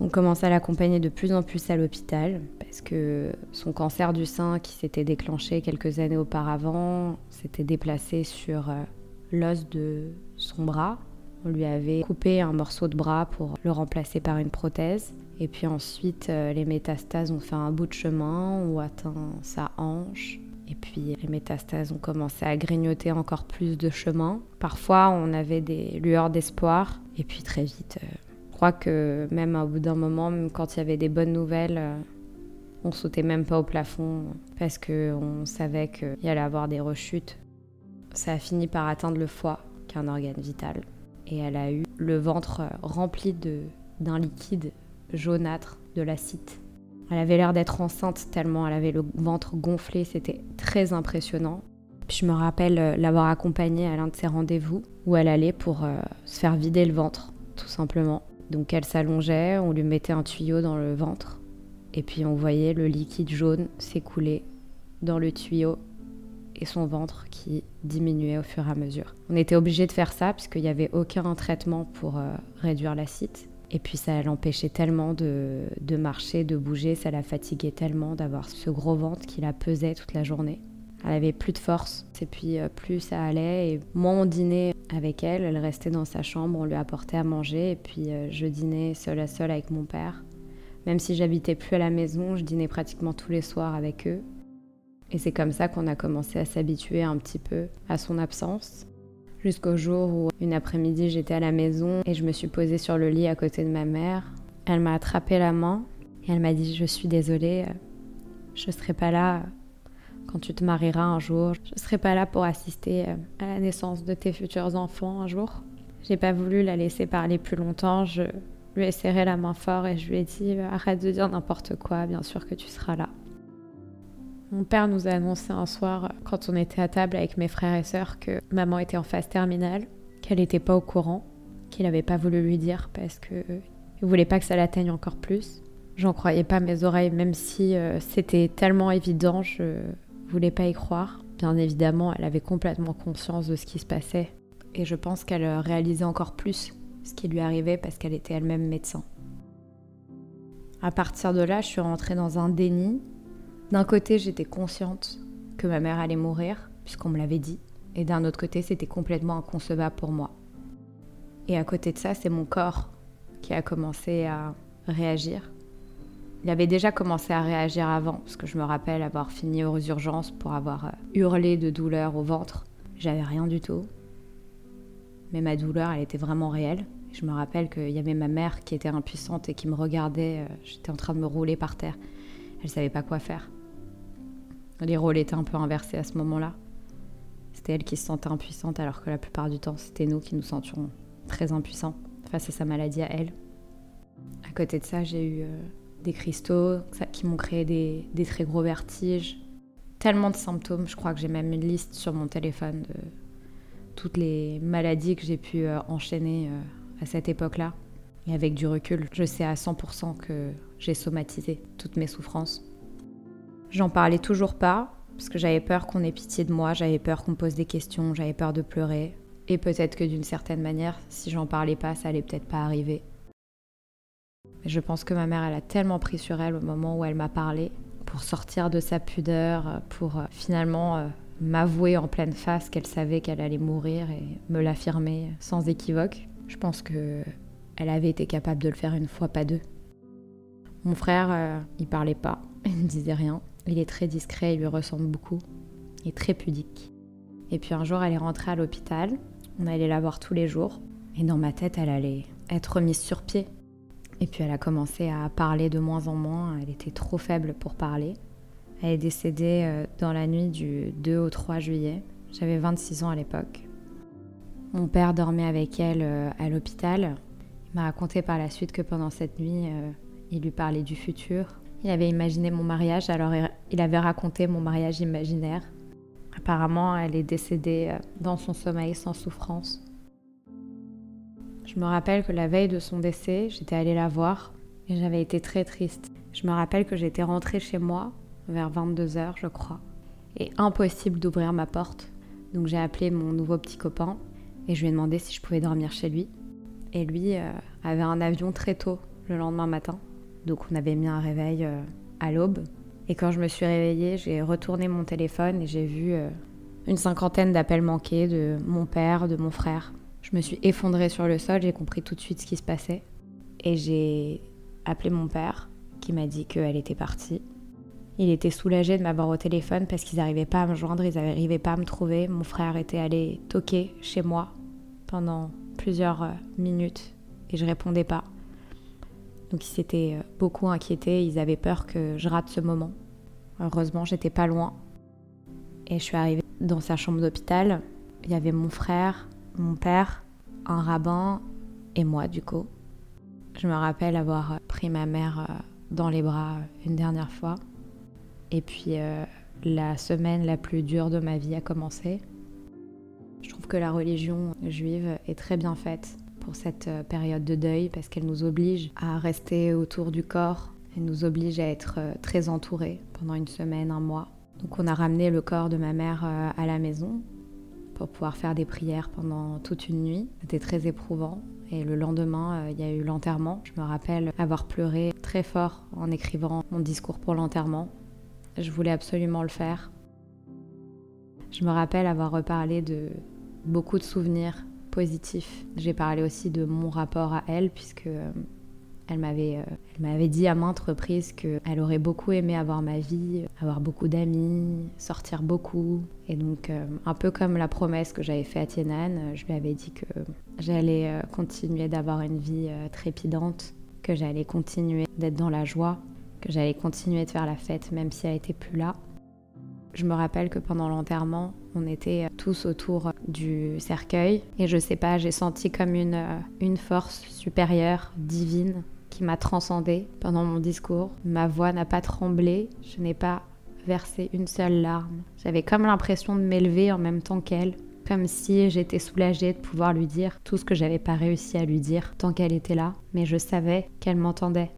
On commence à l'accompagner de plus en plus à l'hôpital parce que son cancer du sein qui s'était déclenché quelques années auparavant s'était déplacé sur euh, l'os de son bras. On lui avait coupé un morceau de bras pour le remplacer par une prothèse. Et puis ensuite, euh, les métastases ont fait un bout de chemin, ont atteint sa hanche. Et puis les métastases ont commencé à grignoter encore plus de chemin. Parfois, on avait des lueurs d'espoir. Et puis très vite, euh, crois que même au bout d'un moment, même quand il y avait des bonnes nouvelles, euh, on sautait même pas au plafond parce qu'on savait qu'il y allait avoir des rechutes. Ça a fini par atteindre le foie, qui est un organe vital. Et elle a eu le ventre rempli d'un liquide jaunâtre, de l'acide. Elle avait l'air d'être enceinte tellement elle avait le ventre gonflé, c'était très impressionnant. Je me rappelle euh, l'avoir accompagnée à l'un de ses rendez-vous où elle allait pour euh, se faire vider le ventre, tout simplement. Donc elle s'allongeait, on lui mettait un tuyau dans le ventre et puis on voyait le liquide jaune s'écouler dans le tuyau et son ventre qui diminuait au fur et à mesure. On était obligé de faire ça puisqu'il n'y avait aucun traitement pour euh, réduire l'acide. Et puis ça l'empêchait tellement de, de, marcher, de bouger, ça la fatiguait tellement d'avoir ce gros ventre qui la pesait toute la journée. Elle avait plus de force. Et puis euh, plus ça allait. Et moi, on dînait avec elle. Elle restait dans sa chambre. On lui apportait à manger. Et puis euh, je dînais seule à seule avec mon père. Même si j'habitais plus à la maison, je dînais pratiquement tous les soirs avec eux. Et c'est comme ça qu'on a commencé à s'habituer un petit peu à son absence. Jusqu'au jour où une après-midi j'étais à la maison et je me suis posée sur le lit à côté de ma mère. Elle m'a attrapé la main et elle m'a dit Je suis désolée, je ne serai pas là quand tu te marieras un jour. Je ne serai pas là pour assister à la naissance de tes futurs enfants un jour. J'ai pas voulu la laisser parler plus longtemps. Je lui ai serré la main fort et je lui ai dit Arrête de dire n'importe quoi, bien sûr que tu seras là. Mon père nous a annoncé un soir, quand on était à table avec mes frères et sœurs, que maman était en phase terminale, qu'elle n'était pas au courant, qu'il n'avait pas voulu lui dire parce que il voulait pas que ça l'atteigne encore plus. J'en croyais pas mes oreilles, même si euh, c'était tellement évident, je voulais pas y croire. Bien évidemment, elle avait complètement conscience de ce qui se passait. Et je pense qu'elle réalisait encore plus ce qui lui arrivait parce qu'elle était elle-même médecin. À partir de là, je suis rentrée dans un déni. D'un côté, j'étais consciente que ma mère allait mourir, puisqu'on me l'avait dit. Et d'un autre côté, c'était complètement inconcevable pour moi. Et à côté de ça, c'est mon corps qui a commencé à réagir. Il avait déjà commencé à réagir avant, parce que je me rappelle avoir fini aux urgences pour avoir euh, hurlé de douleur au ventre. J'avais rien du tout. Mais ma douleur, elle était vraiment réelle. Je me rappelle qu'il y avait ma mère qui était impuissante et qui me regardait. Euh, j'étais en train de me rouler par terre. Elle savait pas quoi faire. Les rôles étaient un peu inversés à ce moment-là. C'était elle qui se sentait impuissante alors que la plupart du temps, c'était nous qui nous sentions très impuissants face à sa maladie à elle. À côté de ça, j'ai eu euh, des cristaux qui m'ont créé des, très gros vertiges. Tellement de symptômes, je crois que j'ai même une liste sur mon téléphone de toutes les maladies que j'ai pu euh, enchaîner euh, à cette époque-là. Et avec du recul, je sais à 100% que j'ai somatisé toutes mes souffrances. J'en parlais toujours pas, parce que j'avais peur qu'on ait pitié de moi, j'avais peur qu'on pose des questions, j'avais peur de pleurer. Et peut-être que d'une certaine manière, si j'en parlais pas, ça allait peut-être pas arriver. Je pense que ma mère, elle a tellement pris sur elle au moment où elle m'a parlé, pour sortir de sa pudeur, pour euh, finalement euh, m'avouer en pleine face qu'elle savait qu'elle allait mourir et me l'affirmer sans équivoque. Je pense que elle avait été capable de le faire une fois, pas deux. Mon frère, euh, il parlait pas, il ne disait rien. Il est très discret, il lui ressemble beaucoup. Il est très pudique. Et puis un jour, elle est rentrée à l'hôpital on allait la voir tous les jours. Et dans ma tête, elle allait être remise sur pied. Et puis elle a commencé à parler de moins en moins. Elle était trop faible pour parler. Elle est décédée euh, dans la nuit du 2 au 3 juillet. J'avais 26 ans à l'époque. Mon père dormait avec elle euh, à l'hôpital. Il m'a raconté par la suite que pendant cette nuit, euh, il lui parlait du futur. Il avait imaginé mon mariage, alors il avait raconté mon mariage imaginaire. Apparemment, elle est décédée dans son sommeil sans souffrance. Je me rappelle que la veille de son décès, j'étais allée la voir et j'avais été très triste. Je me rappelle que j'étais rentrée chez moi vers 22h, je crois, et impossible d'ouvrir ma porte. Donc j'ai appelé mon nouveau petit copain et je lui ai demandé si je pouvais dormir chez lui. Et lui euh, avait un avion très tôt le lendemain matin. Donc on avait mis un réveil euh, à l'aube et quand je me suis réveillée, j'ai retourné mon téléphone et j'ai vu euh, une cinquantaine d'appels manqués de mon père, de mon frère. Je me suis effondrée sur le sol, j'ai compris tout de suite ce qui se passait. Et j'ai appelé mon père, qui m'a dit qu'elle était partie. Il était soulagé de m'avoir au téléphone parce qu'ils n'arrivaient pas à me joindre, ils n'arrivaient pas à me trouver. Mon frère était allé toquer chez moi pendant plusieurs euh, minutes et je répondais pas. Donc ils s'étaient euh, beaucoup inquiétés, ils avaient peur que je rate ce moment. Heureusement, j'étais pas loin. Et je suis arrivée dans sa chambre d'hôpital. Il y avait mon frère, mon père, un rabbin et moi du coup. Je me rappelle avoir pris ma mère euh, dans les bras une dernière fois. Et puis euh, la semaine la plus dure de ma vie a commencé. Je trouve que la religion juive est très bien faite pour cette euh, période de deuil parce qu'elle nous oblige à rester autour du corps, elle nous oblige à être euh, très entourés pendant une semaine, un mois. Donc on a ramené le corps de ma mère euh, à la maison pour pouvoir faire des prières pendant toute une nuit. C'était très éprouvant. Et le lendemain, il y a eu l'enterrement. Je me rappelle avoir pleuré très fort en écrivant mon discours pour l'enterrement. Je voulais absolument le faire. Je me rappelle avoir reparlé de beaucoup de souvenirs positif. J'ai parlé aussi de mon rapport à elle, puisque euh, elle m'avait, euh, elle m'avait dit à maintes reprises qu'elle aurait beaucoup aimé avoir ma vie, avoir beaucoup d'amis, sortir beaucoup. Et donc, euh, un peu comme la promesse que j'avais faite à Tienan, je lui avais dit que j'allais continuer d'avoir une vie trépidante, que j'allais continuer d'être dans la joie, que j'allais continuer de faire la fête même si elle était plus là. Je me rappelle que pendant l'enterrement, on était tous autour du cercueil et je sais pas, j'ai senti comme une, une force supérieure, divine, qui m'a transcendée pendant mon discours. Ma voix n'a pas tremblé, je n'ai pas versé une seule larme. J'avais comme l'impression de m'élever en même temps qu'elle, comme si j'étais soulagée de pouvoir lui dire tout ce que j'avais pas réussi à lui dire tant qu'elle était là, mais je savais qu'elle m'entendait.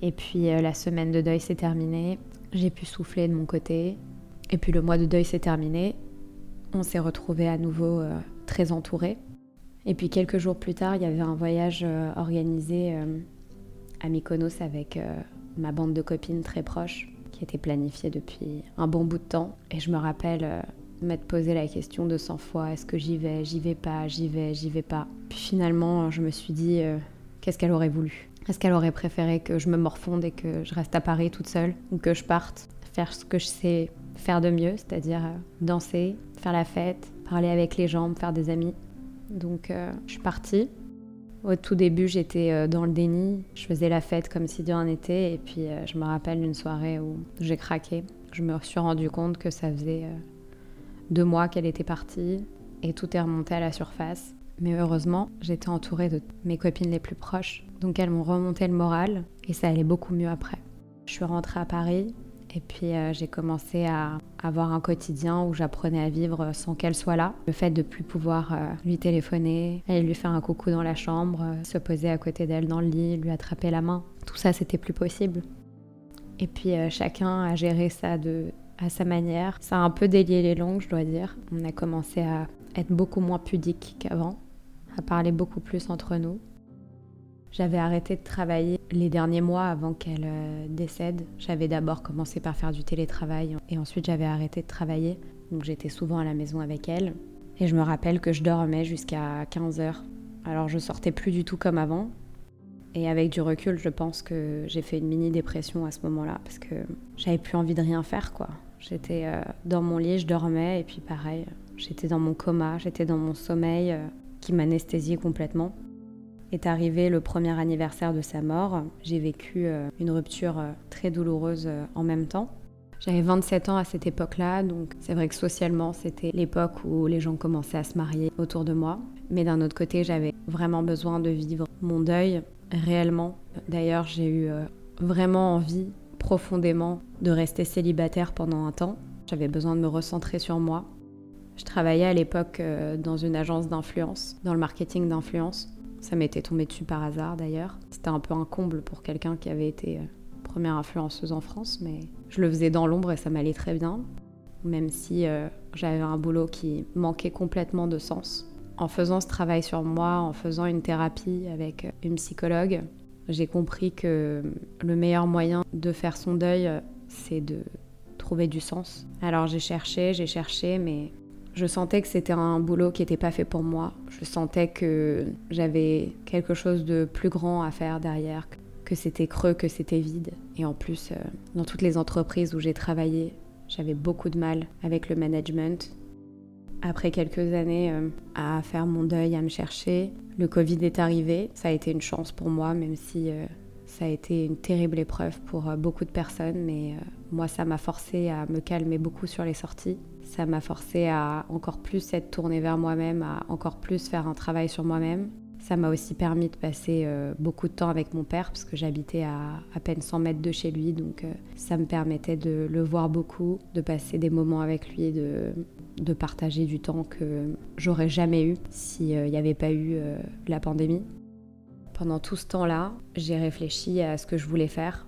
Et puis euh, la semaine de deuil s'est terminée, j'ai pu souffler de mon côté, et puis le mois de deuil s'est terminé, on s'est retrouvés à nouveau euh, très entourés. Et puis quelques jours plus tard, il y avait un voyage euh, organisé à Mykonos avec ma bande de copines très proches qui était planifié depuis un bon bout de temps. Et je me rappelle m'être posé la question de 100 fois est-ce que j'y vais, j'y vais pas, j'y vais, j'y vais pas. Puis finalement, je me suis dit qu'est-ce qu'elle aurait voulu? Est-ce qu'elle aurait préféré que je me morfonde et que je reste à Paris toute seule ou que je parte faire ce que je sais faire de mieux, c'est-à-dire euh, danser, faire la fête, parler avec les gens, faire des amis? Donc euh, je suis partie. Au tout début, j'étais euh, dans le déni. Je faisais la fête comme si de rien n'était. Et puis, je me rappelle d'une soirée où j'ai craqué. Je me suis rendu compte que ça faisait deux mois qu'elle était partie. Et tout est remonté à la surface. Mais heureusement, j'étais entourée de mes copines les plus proches. Donc, elles m'ont remonté le moral. Et ça allait beaucoup mieux après. Je suis rentrée à Paris. Et puis euh, j'ai commencé à avoir un quotidien où j'apprenais à vivre sans qu'elle soit là. Le fait de plus pouvoir euh, lui téléphoner, aller lui faire un coucou dans la chambre, euh, se poser à côté d'elle dans le lit, lui attraper la main, tout ça c'était plus possible. Et puis chacun a géré ça de, à sa manière. Ça a un peu délié les langues, je dois dire. On a commencé à être beaucoup moins pudique qu'avant, à parler beaucoup plus entre nous. J'avais arrêté de travailler les derniers mois avant qu'elle euh, décède. J'avais d'abord commencé par faire du télétravail et ensuite j'avais arrêté de travailler. Donc j'étais souvent à la maison avec elle. Et je me rappelle que je dormais jusqu'à 15 heures. Alors je sortais plus du tout comme avant. Et avec du recul, je pense que j'ai fait une mini dépression à ce moment-là parce que j'avais plus envie de rien faire quoi. J'étais euh, dans mon lit, je dormais et puis pareil, j'étais dans mon coma, j'étais dans mon sommeil euh, qui m'anesthésiait complètement est arrivé le premier anniversaire de sa mort. J'ai vécu euh, une rupture euh, très douloureuse euh, en même temps. J'avais 27 ans à cette époque-là, donc c'est vrai que socialement, c'était l'époque où les gens commençaient à se marier autour de moi. Mais d'un autre côté, j'avais vraiment besoin de vivre mon deuil réellement. D'ailleurs, j'ai eu vraiment envie, profondément, de rester célibataire pendant un temps. J'avais besoin de me recentrer sur moi. Je travaillais à l'époque dans une agence d'influence, dans le marketing d'influence. Ça m'était tombé dessus par hasard d'ailleurs. C'était un peu un comble pour quelqu'un qui avait été euh, première influenceuse en France, mais je le faisais dans l'ombre et ça m'allait très bien, même si euh, j'avais un boulot qui manquait complètement de sens. En faisant ce travail sur moi, en faisant une thérapie avec euh, une psychologue, j'ai compris que le meilleur moyen de faire son deuil, c'est de trouver du sens. Alors j'ai cherché, j'ai cherché, mais je sentais que c'était un boulot qui n'était pas fait pour moi. Je sentais que j'avais quelque chose de plus grand à faire derrière, que c'était creux, que c'était vide. Et en plus, euh, dans toutes les entreprises où j'ai travaillé, j'avais beaucoup de mal avec le management. Après quelques années euh, à faire mon deuil, à me chercher, le Covid est arrivé. Ça a été une chance pour moi, même si euh, ça a été une terrible épreuve pour beaucoup de personnes. Mais moi, ça m'a forcé à me calmer beaucoup sur les sorties. Ça m'a forcé à encore plus être tournée vers moi-même, à encore plus faire un travail sur moi-même. Ça m'a aussi permis de passer euh, beaucoup de temps avec mon père parce que j'habitais à à peine 100 mètres de chez lui. Donc euh, ça me permettait de le voir beaucoup, de passer des moments avec lui, de, de partager du temps que j'aurais jamais eu s'il n'y avait pas eu euh, la pandémie. Pendant tout ce temps-là, j'ai réfléchi à ce que je voulais faire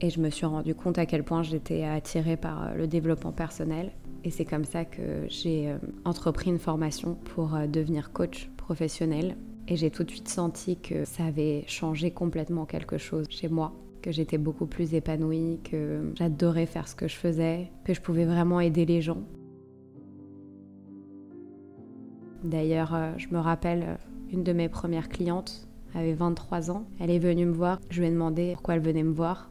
et je me suis rendu compte à quel point j'étais attirée par le développement personnel et c'est comme ça que j'ai euh, entrepris une formation pour euh, devenir coach professionnel. Et j'ai tout de suite senti que ça avait changé complètement quelque chose chez moi, que j'étais beaucoup plus épanouie, que j'adorais faire ce que je faisais, que je pouvais vraiment aider les gens. D'ailleurs, euh, je me rappelle, une de mes premières clientes avait 23 ans. Elle est venue me voir. Je lui ai demandé pourquoi elle venait me voir.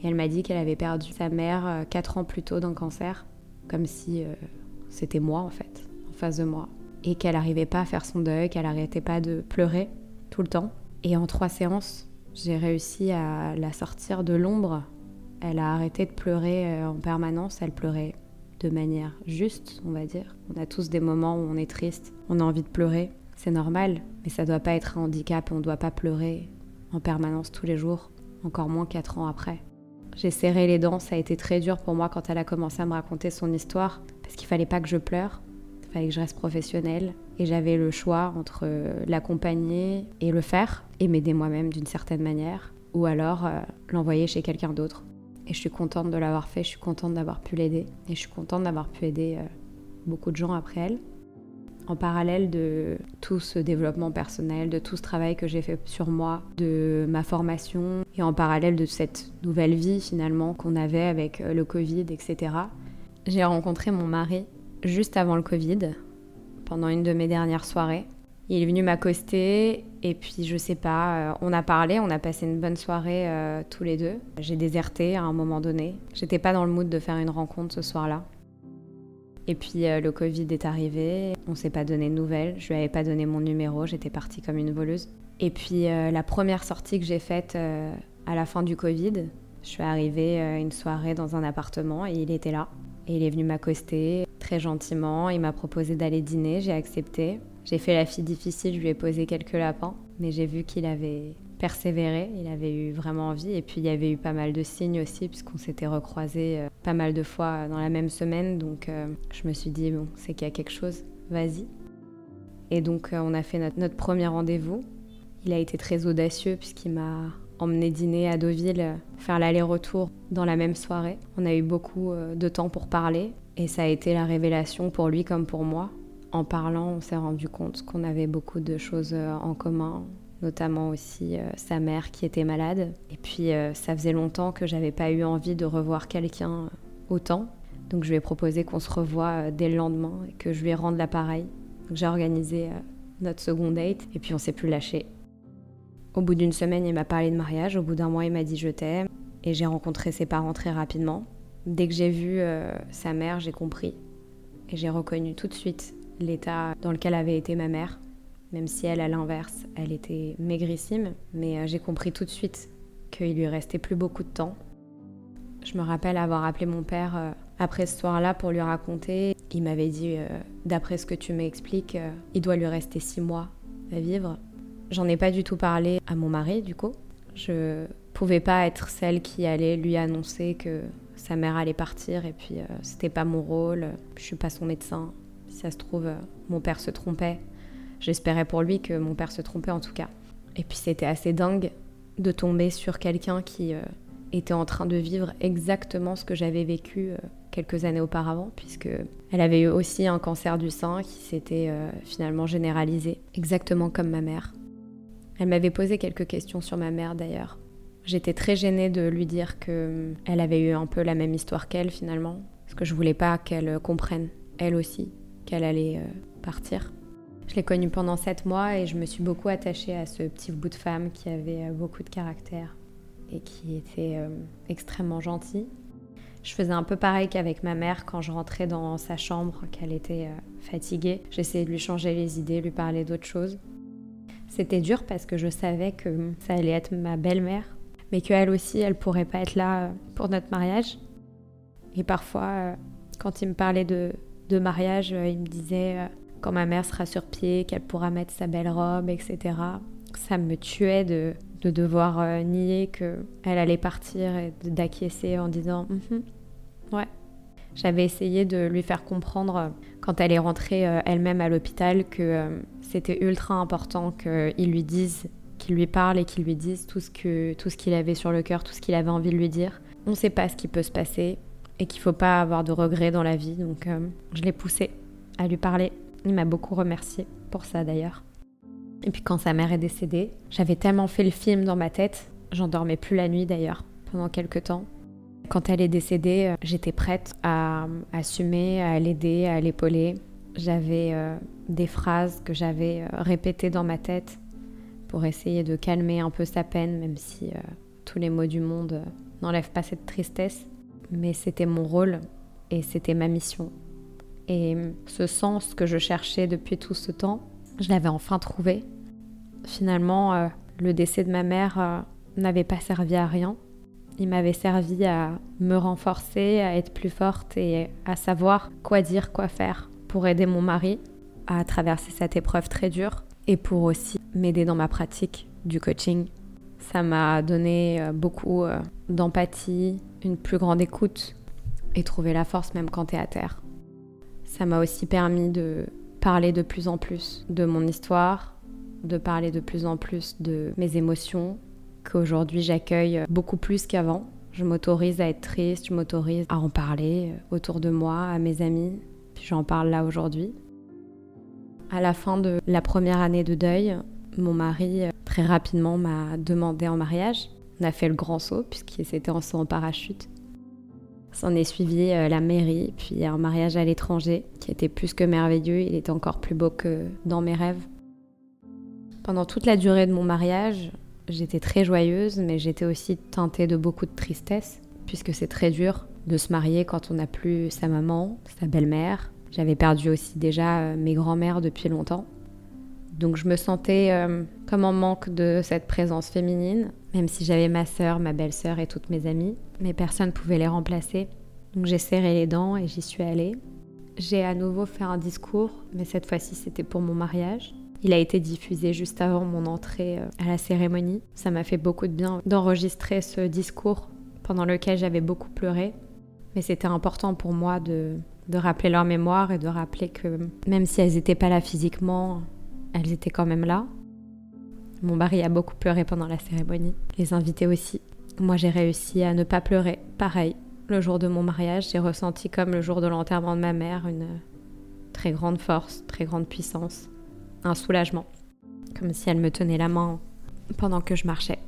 Et elle m'a dit qu'elle avait perdu sa mère 4 ans plus tôt d'un cancer comme si euh, c'était moi en fait, en face de moi, et qu'elle n'arrivait pas à faire son deuil, qu'elle n'arrêtait pas de pleurer tout le temps. Et en trois séances, J'ai réussi à la sortir de l'ombre. Elle a arrêté de pleurer euh, en permanence. Elle pleurait de manière juste, on va dire. On a tous des moments où on est triste, on a envie de pleurer. C'est normal, mais ça doit pas être un handicap. On ne doit pas pleurer en permanence tous les jours, encore moins quatre ans après. J'ai serré les dents, ça a été très dur pour moi quand elle a commencé à me raconter son histoire, parce qu'il fallait pas que je pleure, il fallait que je reste professionnelle, et j'avais le choix entre euh, l'accompagner et le faire, et m'aider moi-même d'une certaine manière, ou alors euh, l'envoyer chez quelqu'un d'autre. Et je suis contente de l'avoir fait, je suis contente d'avoir pu l'aider, et je suis contente d'avoir pu aider euh, beaucoup de gens après elle en parallèle de tout ce développement personnel, de tout ce travail que j'ai fait sur moi, de ma formation, et en parallèle de cette nouvelle vie finalement qu'on avait avec euh, le Covid, etc. J'ai rencontré mon mari juste avant le Covid, pendant une de mes dernières soirées. Il est venu m'accoster et puis je sais pas, euh, on a parlé, on a passé une bonne soirée euh, tous les deux. J'ai déserté à un moment donné. J'étais pas dans le mood de faire une rencontre ce soir-là. Et puis euh, le Covid est arrivé, on s'est pas donné de nouvelles, je lui avais pas donné mon numéro, j'étais partie comme une voleuse. Et puis euh, la première sortie que j'ai faite euh, à la fin du Covid, je suis arrivée une soirée dans un appartement et il était là. Et il est venu m'accoster très gentiment, il m'a proposé d'aller dîner, j'ai accepté. J'ai fait la fille difficile, je lui ai posé quelques lapins, mais j'ai vu qu'il avait il avait eu vraiment envie. Et puis il y avait eu pas mal de signes aussi, puisqu'on s'était recroisés euh, pas mal de fois dans la même semaine. Donc euh, je me suis dit, bon, c'est qu'il y a quelque chose, vas-y. Et donc euh, on a fait notre, notre premier rendez-vous. Il a été très audacieux, puisqu'il m'a emmené dîner à Deauville, faire l'aller-retour dans la même soirée. On a eu beaucoup de temps pour parler. Et ça a été la révélation pour lui comme pour moi. En parlant, on s'est rendu compte qu'on avait beaucoup de choses en commun, notamment aussi euh, sa mère qui était malade. Et puis euh, ça faisait longtemps que j'avais pas eu envie de revoir quelqu'un euh, autant. Donc je lui ai proposé qu'on se revoie dès le lendemain et que je lui rende l'appareil. J'ai organisé notre second date et puis on s'est plus lâché. Au bout d'une semaine, il m'a parlé de mariage. Au bout d'un mois, il m'a dit je t'aime. Et j'ai rencontré ses parents très rapidement. Dès que j'ai vu sa mère, j'ai compris. Et j'ai reconnu tout de suite l'état dans lequel avait été ma mère même si elle, à l'inverse, elle était maigrissime. Mais euh, j'ai compris tout de suite qu'il lui restait plus beaucoup de temps. Je me rappelle avoir appelé mon père euh, après ce soir-là pour lui raconter. Il m'avait dit, euh, d'après ce que tu m'expliques, il doit lui rester six mois à vivre. J'en ai pas du tout parlé à mon mari, du coup. Je pouvais pas être celle qui allait lui annoncer que sa mère allait partir et puis c'était pas mon rôle. Je suis pas son médecin. Si ça se trouve, mon père se trompait. J'espérais pour lui que mon père se trompait en tout cas. Et puis c'était assez dingue de tomber sur quelqu'un qui euh, était en train de vivre exactement ce que j'avais vécu euh, quelques années auparavant, puisque elle avait eu aussi un cancer du sein qui s'était euh, finalement généralisé, exactement comme ma mère. Elle m'avait posé quelques questions sur ma mère d'ailleurs. J'étais très gênée de lui dire que elle avait eu un peu la même histoire qu'elle finalement, parce que je voulais pas qu'elle comprenne, elle aussi, qu'elle allait partir. Je l'ai connu pendant sept mois et je me suis beaucoup attachée à ce petit bout de femme qui avait euh, beaucoup de caractère et qui était euh, extrêmement gentil. Je faisais un peu pareil qu'avec ma mère quand je rentrais dans sa chambre, qu'elle était euh, fatiguée. J'essayais de lui changer les idées, lui parler d'autres choses. C'était dur parce que je savais que ça allait être ma belle-mère, mais qu'elle aussi, elle pourrait pas être là pour notre mariage. Et parfois, quand il me parlait de, de mariage, il me disait quand ma mère sera sur pied, qu'elle pourra mettre sa belle robe, etc. Ça me tuait de, devoir euh, nier qu'elle allait partir et d'acquiescer en disant mhm, ouais. J'avais essayé de lui faire comprendre euh, quand elle est rentrée euh, elle-même à l'hôpital que c'était ultra important qu'il lui dise, qu'il lui parle et qu'il lui dise tout ce qu'il avait sur le cœur, tout ce qu'il avait envie de lui dire. On ne sait pas ce qui peut se passer et qu'il faut pas avoir de regrets dans la vie, donc je l'ai poussé à lui parler il m'a beaucoup remercié pour ça d'ailleurs. Et puis quand sa mère est décédée, j'avais tellement fait le film dans ma tête, j'en dormais plus la nuit d'ailleurs, pendant quelques temps. Quand elle est décédée, euh, j'étais prête à assumer, à l'aider, à l'épauler. J'avais euh, des phrases que j'avais euh, répétées dans ma tête pour essayer de calmer un peu sa peine, même si tous les mots du monde n'enlèvent pas cette tristesse. Mais c'était mon rôle et c'était ma mission et ce sens que je cherchais depuis tout ce temps, je l'avais enfin trouvé. Finalement, euh, le décès de ma mère euh, n'avait pas servi à rien. Il m'avait servi à me renforcer, à être plus forte et à savoir quoi dire, quoi faire pour aider mon mari à traverser cette épreuve très dure et pour aussi m'aider dans ma pratique du coaching. Ça m'a donné euh, beaucoup d'empathie, une plus grande écoute et trouver la force même quand t'es à terre. Ça m'a aussi permis de parler de plus en plus de mon histoire, de parler de plus en plus de mes émotions, qu'aujourd'hui j'accueille beaucoup plus qu'avant. Je m'autorise à être triste, je m'autorise à en parler euh, autour de moi, à mes amis, puis j'en parle là aujourd'hui. À la fin de la première année de deuil, mon mari euh, très rapidement m'a demandé en mariage. On a fait le grand saut puisqu'il s'était en saut en parachute. S'en est suivi euh, la mairie, puis un mariage à l'étranger qui était plus que merveilleux. Il était encore plus beau que dans mes rêves. Pendant toute la durée de mon mariage, j'étais très joyeuse, mais j'étais aussi teintée de beaucoup de tristesse, puisque c'est très dur de se marier quand on n'a plus sa maman, sa belle-mère. J'avais perdu aussi déjà euh, mes grands-mères depuis longtemps. Donc je me sentais euh, comme en manque de cette présence féminine, même si j'avais ma sœur, ma belle-sœur et toutes mes amies, mais personne ne pouvait les remplacer. Donc j'ai serré les dents et j'y suis allée. J'ai à nouveau fait un discours, mais cette fois-ci c'était pour mon mariage. Il a été diffusé juste avant mon entrée euh, à la cérémonie. Ça m'a fait beaucoup de bien d'enregistrer ce discours pendant lequel j'avais beaucoup pleuré. Mais c'était important pour moi de, de rappeler leur mémoire et de rappeler que même si elles n'étaient pas là physiquement, elles étaient quand même là. Mon mari a beaucoup pleuré pendant la cérémonie, les invités aussi. Moi j'ai réussi à ne pas pleurer. Pareil, le jour de mon mariage, j'ai ressenti comme le jour de l'enterrement de ma mère une très grande force, très grande puissance, un soulagement, comme si elle me tenait la main pendant que je marchais.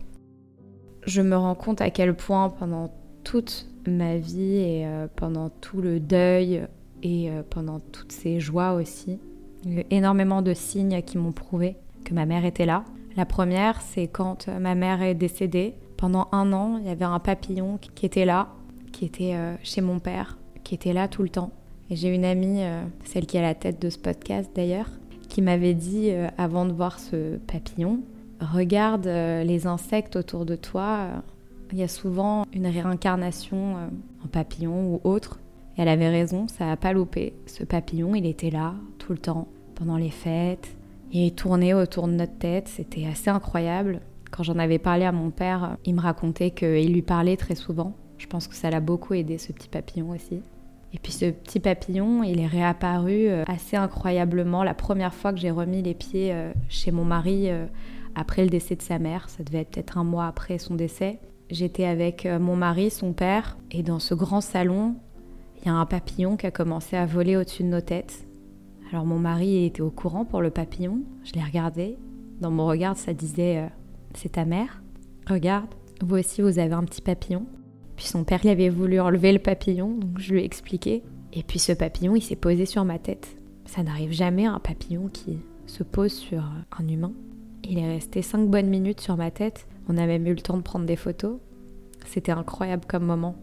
Je me rends compte à quel point pendant toute ma vie et euh, pendant tout le deuil et euh, pendant toutes ces joies aussi, il y a eu énormément de signes qui m'ont prouvé que ma mère était là. La première, c'est quand ma mère est décédée. Pendant un an, il y avait un papillon qui était là, qui était euh, chez mon père, qui était là tout le temps. Et j'ai une amie, euh, celle qui est à la tête de ce podcast d'ailleurs, qui m'avait dit euh, avant de voir ce papillon, regarde les insectes autour de toi. Il y a souvent une réincarnation en papillon ou autre. Elle avait raison, ça n'a pas loupé. Ce papillon, il était là tout le temps pendant les fêtes. Il tournait autour de notre tête, c'était assez incroyable. Quand j'en avais parlé à mon père, il me racontait qu'il lui parlait très souvent. Je pense que ça l'a beaucoup aidé, ce petit papillon aussi. Et puis ce petit papillon, il est réapparu euh, assez incroyablement la première fois que j'ai remis les pieds euh, chez mon mari euh, après le décès de sa mère. Ça devait être peut-être un mois après son décès. J'étais avec mon mari, son père, et dans ce grand salon, il y a un papillon qui a commencé à voler au-dessus de nos têtes. Alors mon mari était au courant pour le papillon. Je l'ai regardé. Dans mon regard, ça disait euh, C'est ta mère Regarde, vous aussi vous avez un petit papillon. Puis son père lui avait voulu enlever le papillon, donc je lui ai expliqué. Et puis ce papillon, il s'est posé sur ma tête. Ça n'arrive jamais un papillon qui se pose sur un humain. Il est resté 5 bonnes minutes sur ma tête. On a même eu le temps de prendre des photos. C'était incroyable comme moment.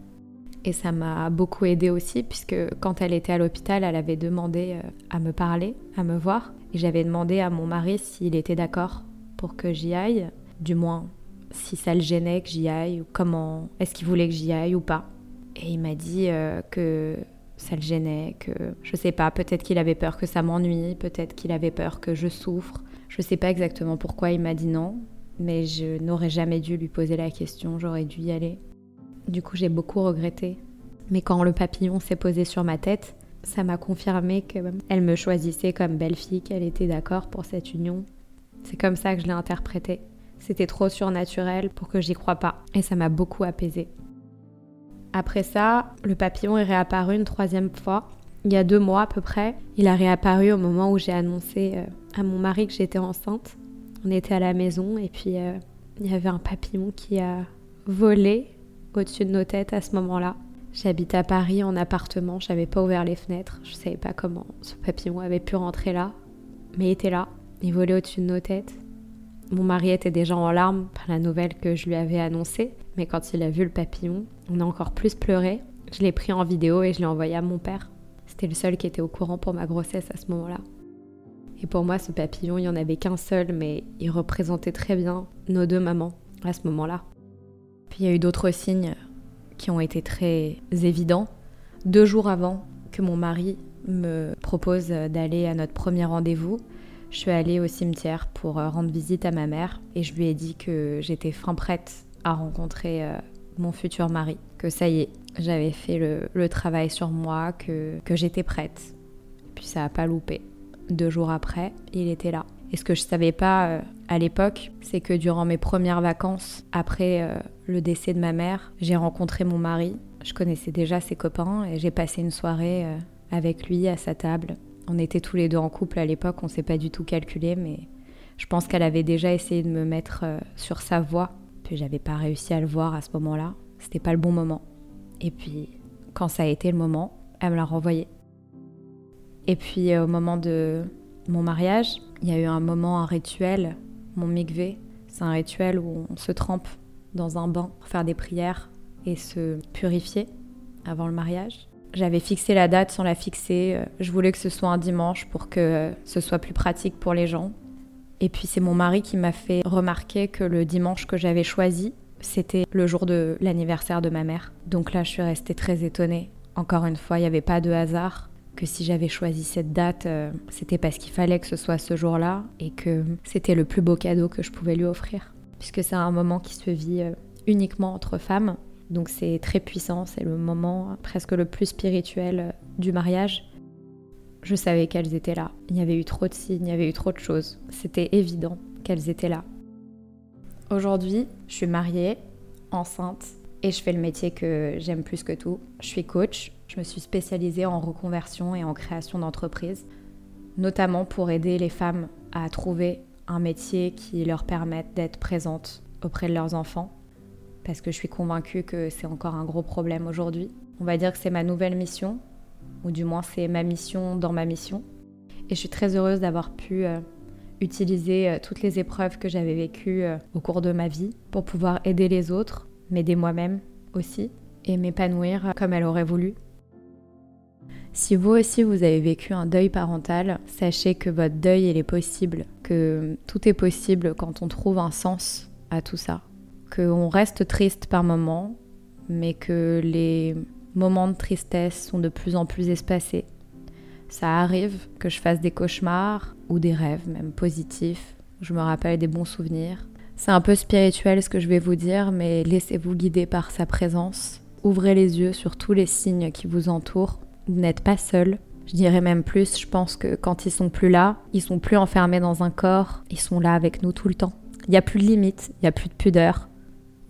Et ça m'a beaucoup aidé aussi, puisque quand elle était à l'hôpital, elle avait demandé euh, à me parler, à me voir. Et j'avais demandé à mon mari s'il était d'accord pour que j'y aille, du moins si ça le gênait que j'y aille, ou comment est-ce qu'il voulait que j'y aille ou pas. Et il m'a dit euh, que ça le gênait, que je sais pas, peut-être qu'il avait peur que ça m'ennuie, peut-être qu'il avait peur que je souffre. Je sais pas exactement pourquoi il m'a dit non, mais je n'aurais jamais dû lui poser la question, j'aurais dû y aller. Du coup, j'ai beaucoup regretté. Mais quand le papillon s'est posé sur ma tête, ça m'a confirmé qu'elle me choisissait comme belle-fille, qu'elle était d'accord pour cette union. C'est comme ça que je l'ai interprété. C'était trop surnaturel pour que j'y croie pas. Et ça m'a beaucoup apaisé. Après ça, le papillon est réapparu une troisième fois. Il y a deux mois à peu près. Il a réapparu au moment où j'ai annoncé euh, à mon mari que j'étais enceinte. On était à la maison et puis euh, il y avait un papillon qui a volé au-dessus de nos têtes à ce moment-là. J'habite à Paris en appartement, je n'avais pas ouvert les fenêtres, je savais pas comment ce papillon avait pu rentrer là, mais il était là, il volait au-dessus de nos têtes. Mon mari était déjà en larmes par la nouvelle que je lui avais annoncée, mais quand il a vu le papillon, on a encore plus pleuré. Je l'ai pris en vidéo et je l'ai envoyé à mon père. C'était le seul qui était au courant pour ma grossesse à ce moment-là. Et pour moi, ce papillon, il n'y en avait qu'un seul, mais il représentait très bien nos deux mamans à ce moment-là. Il y a eu d'autres signes qui ont été très évidents. Deux jours avant que mon mari me propose d'aller à notre premier rendez-vous, je suis allée au cimetière pour euh, rendre visite à ma mère et je lui ai dit que j'étais fin prête à rencontrer euh, mon futur mari, que ça y est, j'avais fait le, travail sur moi, que, que j'étais prête. Puis ça n'a pas loupé. Deux jours après, il était là. Et ce que je savais pas euh, à l'époque, c'est que durant mes premières vacances, après le décès de ma mère, j'ai rencontré mon mari. Je connaissais déjà ses copains et j'ai passé une soirée avec lui à sa table on était tous les deux en couple à l'époque, on s'est pas du tout calculé, mais je pense qu'elle avait déjà essayé de me mettre euh, sur sa voie. Puis j'avais pas réussi à le voir à ce moment-là. C'était pas le bon moment. Et puis, quand ça a été le moment, elle me l'a renvoyé. Et puis, euh, au moment de mon mariage, il y a eu un moment, un rituel, mon mikvé. C'est un rituel où on se trempe dans un bain pour faire des prières et se purifier avant le mariage. J'avais fixé la date sans la fixer. Je voulais que ce soit un dimanche pour que ce soit plus pratique pour les gens. Et puis c'est mon mari qui m'a fait remarquer que le dimanche que j'avais choisi, c'était le jour de l'anniversaire de ma mère. Donc là, je suis restée très étonnée. Encore une fois, il n'y avait pas de hasard. Que si j'avais choisi cette date, euh, c'était parce qu'il fallait que ce soit ce jour-là et que c'était le plus beau cadeau que je pouvais lui offrir. Puisque c'est un moment qui se vit euh, uniquement entre femmes donc c'est très puissant, c'est le moment presque le plus spirituel du mariage. Je savais qu'elles étaient là. Il y avait eu trop de signes, il y avait eu trop de choses. C'était évident qu'elles étaient là. Aujourd'hui, je suis mariée, enceinte, et je fais le métier que j'aime plus que tout. Je suis coach, je me suis spécialisée en reconversion et en création d'entreprises, notamment pour aider les femmes à trouver un métier qui leur permette d'être présentes auprès de leurs enfants parce que je suis convaincue que c'est encore un gros problème aujourd'hui. On va dire que c'est ma nouvelle mission, ou du moins c'est ma mission dans ma mission. Et je suis très heureuse d'avoir pu euh, utiliser euh, toutes les épreuves que j'avais vécues euh, au cours de ma vie pour pouvoir aider les autres, m'aider moi-même aussi, et m'épanouir comme elle aurait voulu. Si vous aussi vous avez vécu un deuil parental, sachez que votre deuil il est possible, que tout est possible quand on trouve un sens à tout ça qu'on reste triste par moments, mais que les moments de tristesse sont de plus en plus espacés. Ça arrive que je fasse des cauchemars ou des rêves, même positifs. Je me rappelle des bons souvenirs. C'est un peu spirituel ce que je vais vous dire, mais laissez-vous guider par sa présence. Ouvrez les yeux sur tous les signes qui vous entourent. Vous n'êtes pas seul. Je dirais même plus, je pense que quand ils sont plus là, ils sont plus enfermés dans un corps, ils sont là avec nous tout le temps. Il n'y a plus de limites, il n'y a plus de pudeur,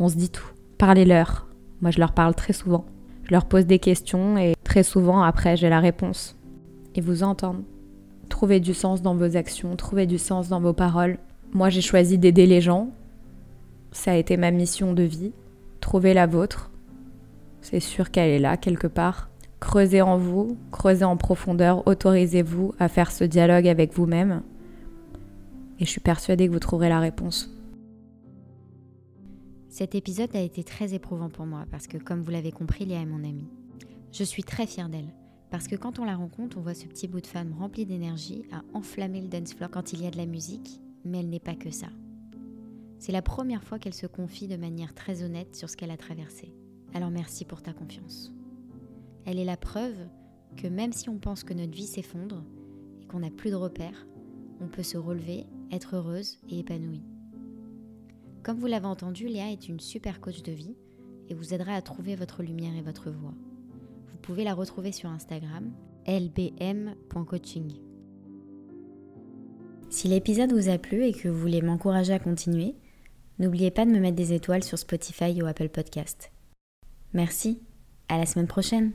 on se dit tout. Parlez-leur. Moi, je leur parle très souvent. Je leur pose des questions et très souvent, après, j'ai la réponse. Ils vous entendent. Trouvez du sens dans vos actions, trouvez du sens dans vos paroles. Moi, j'ai choisi d'aider les gens. Ça a été ma mission de vie. Trouvez la vôtre. C'est sûr qu'elle est là, quelque part. Creusez en vous, creusez en profondeur, autorisez-vous à faire ce dialogue avec vous-même. Et je suis persuadée que vous trouverez la réponse. Cet épisode a été très éprouvant pour moi parce que, comme vous l'avez compris, Léa est mon amie. Je suis très fière d'elle parce que quand on la rencontre, on voit ce petit bout de femme rempli d'énergie à enflammer le dance floor quand il y a de la musique, mais elle n'est pas que ça. C'est la première fois qu'elle se confie de manière très honnête sur ce qu'elle a traversé. Alors merci pour ta confiance. Elle est la preuve que même si on pense que notre vie s'effondre et qu'on n'a plus de repères, on peut se relever, être heureuse et épanouie. Comme vous l'avez entendu, Léa est une super coach de vie et vous aidera à trouver votre lumière et votre voix. Vous pouvez la retrouver sur Instagram lbm.coaching. Si l'épisode vous a plu et que vous voulez m'encourager à continuer, n'oubliez pas de me mettre des étoiles sur Spotify ou Apple Podcast. Merci, à la semaine prochaine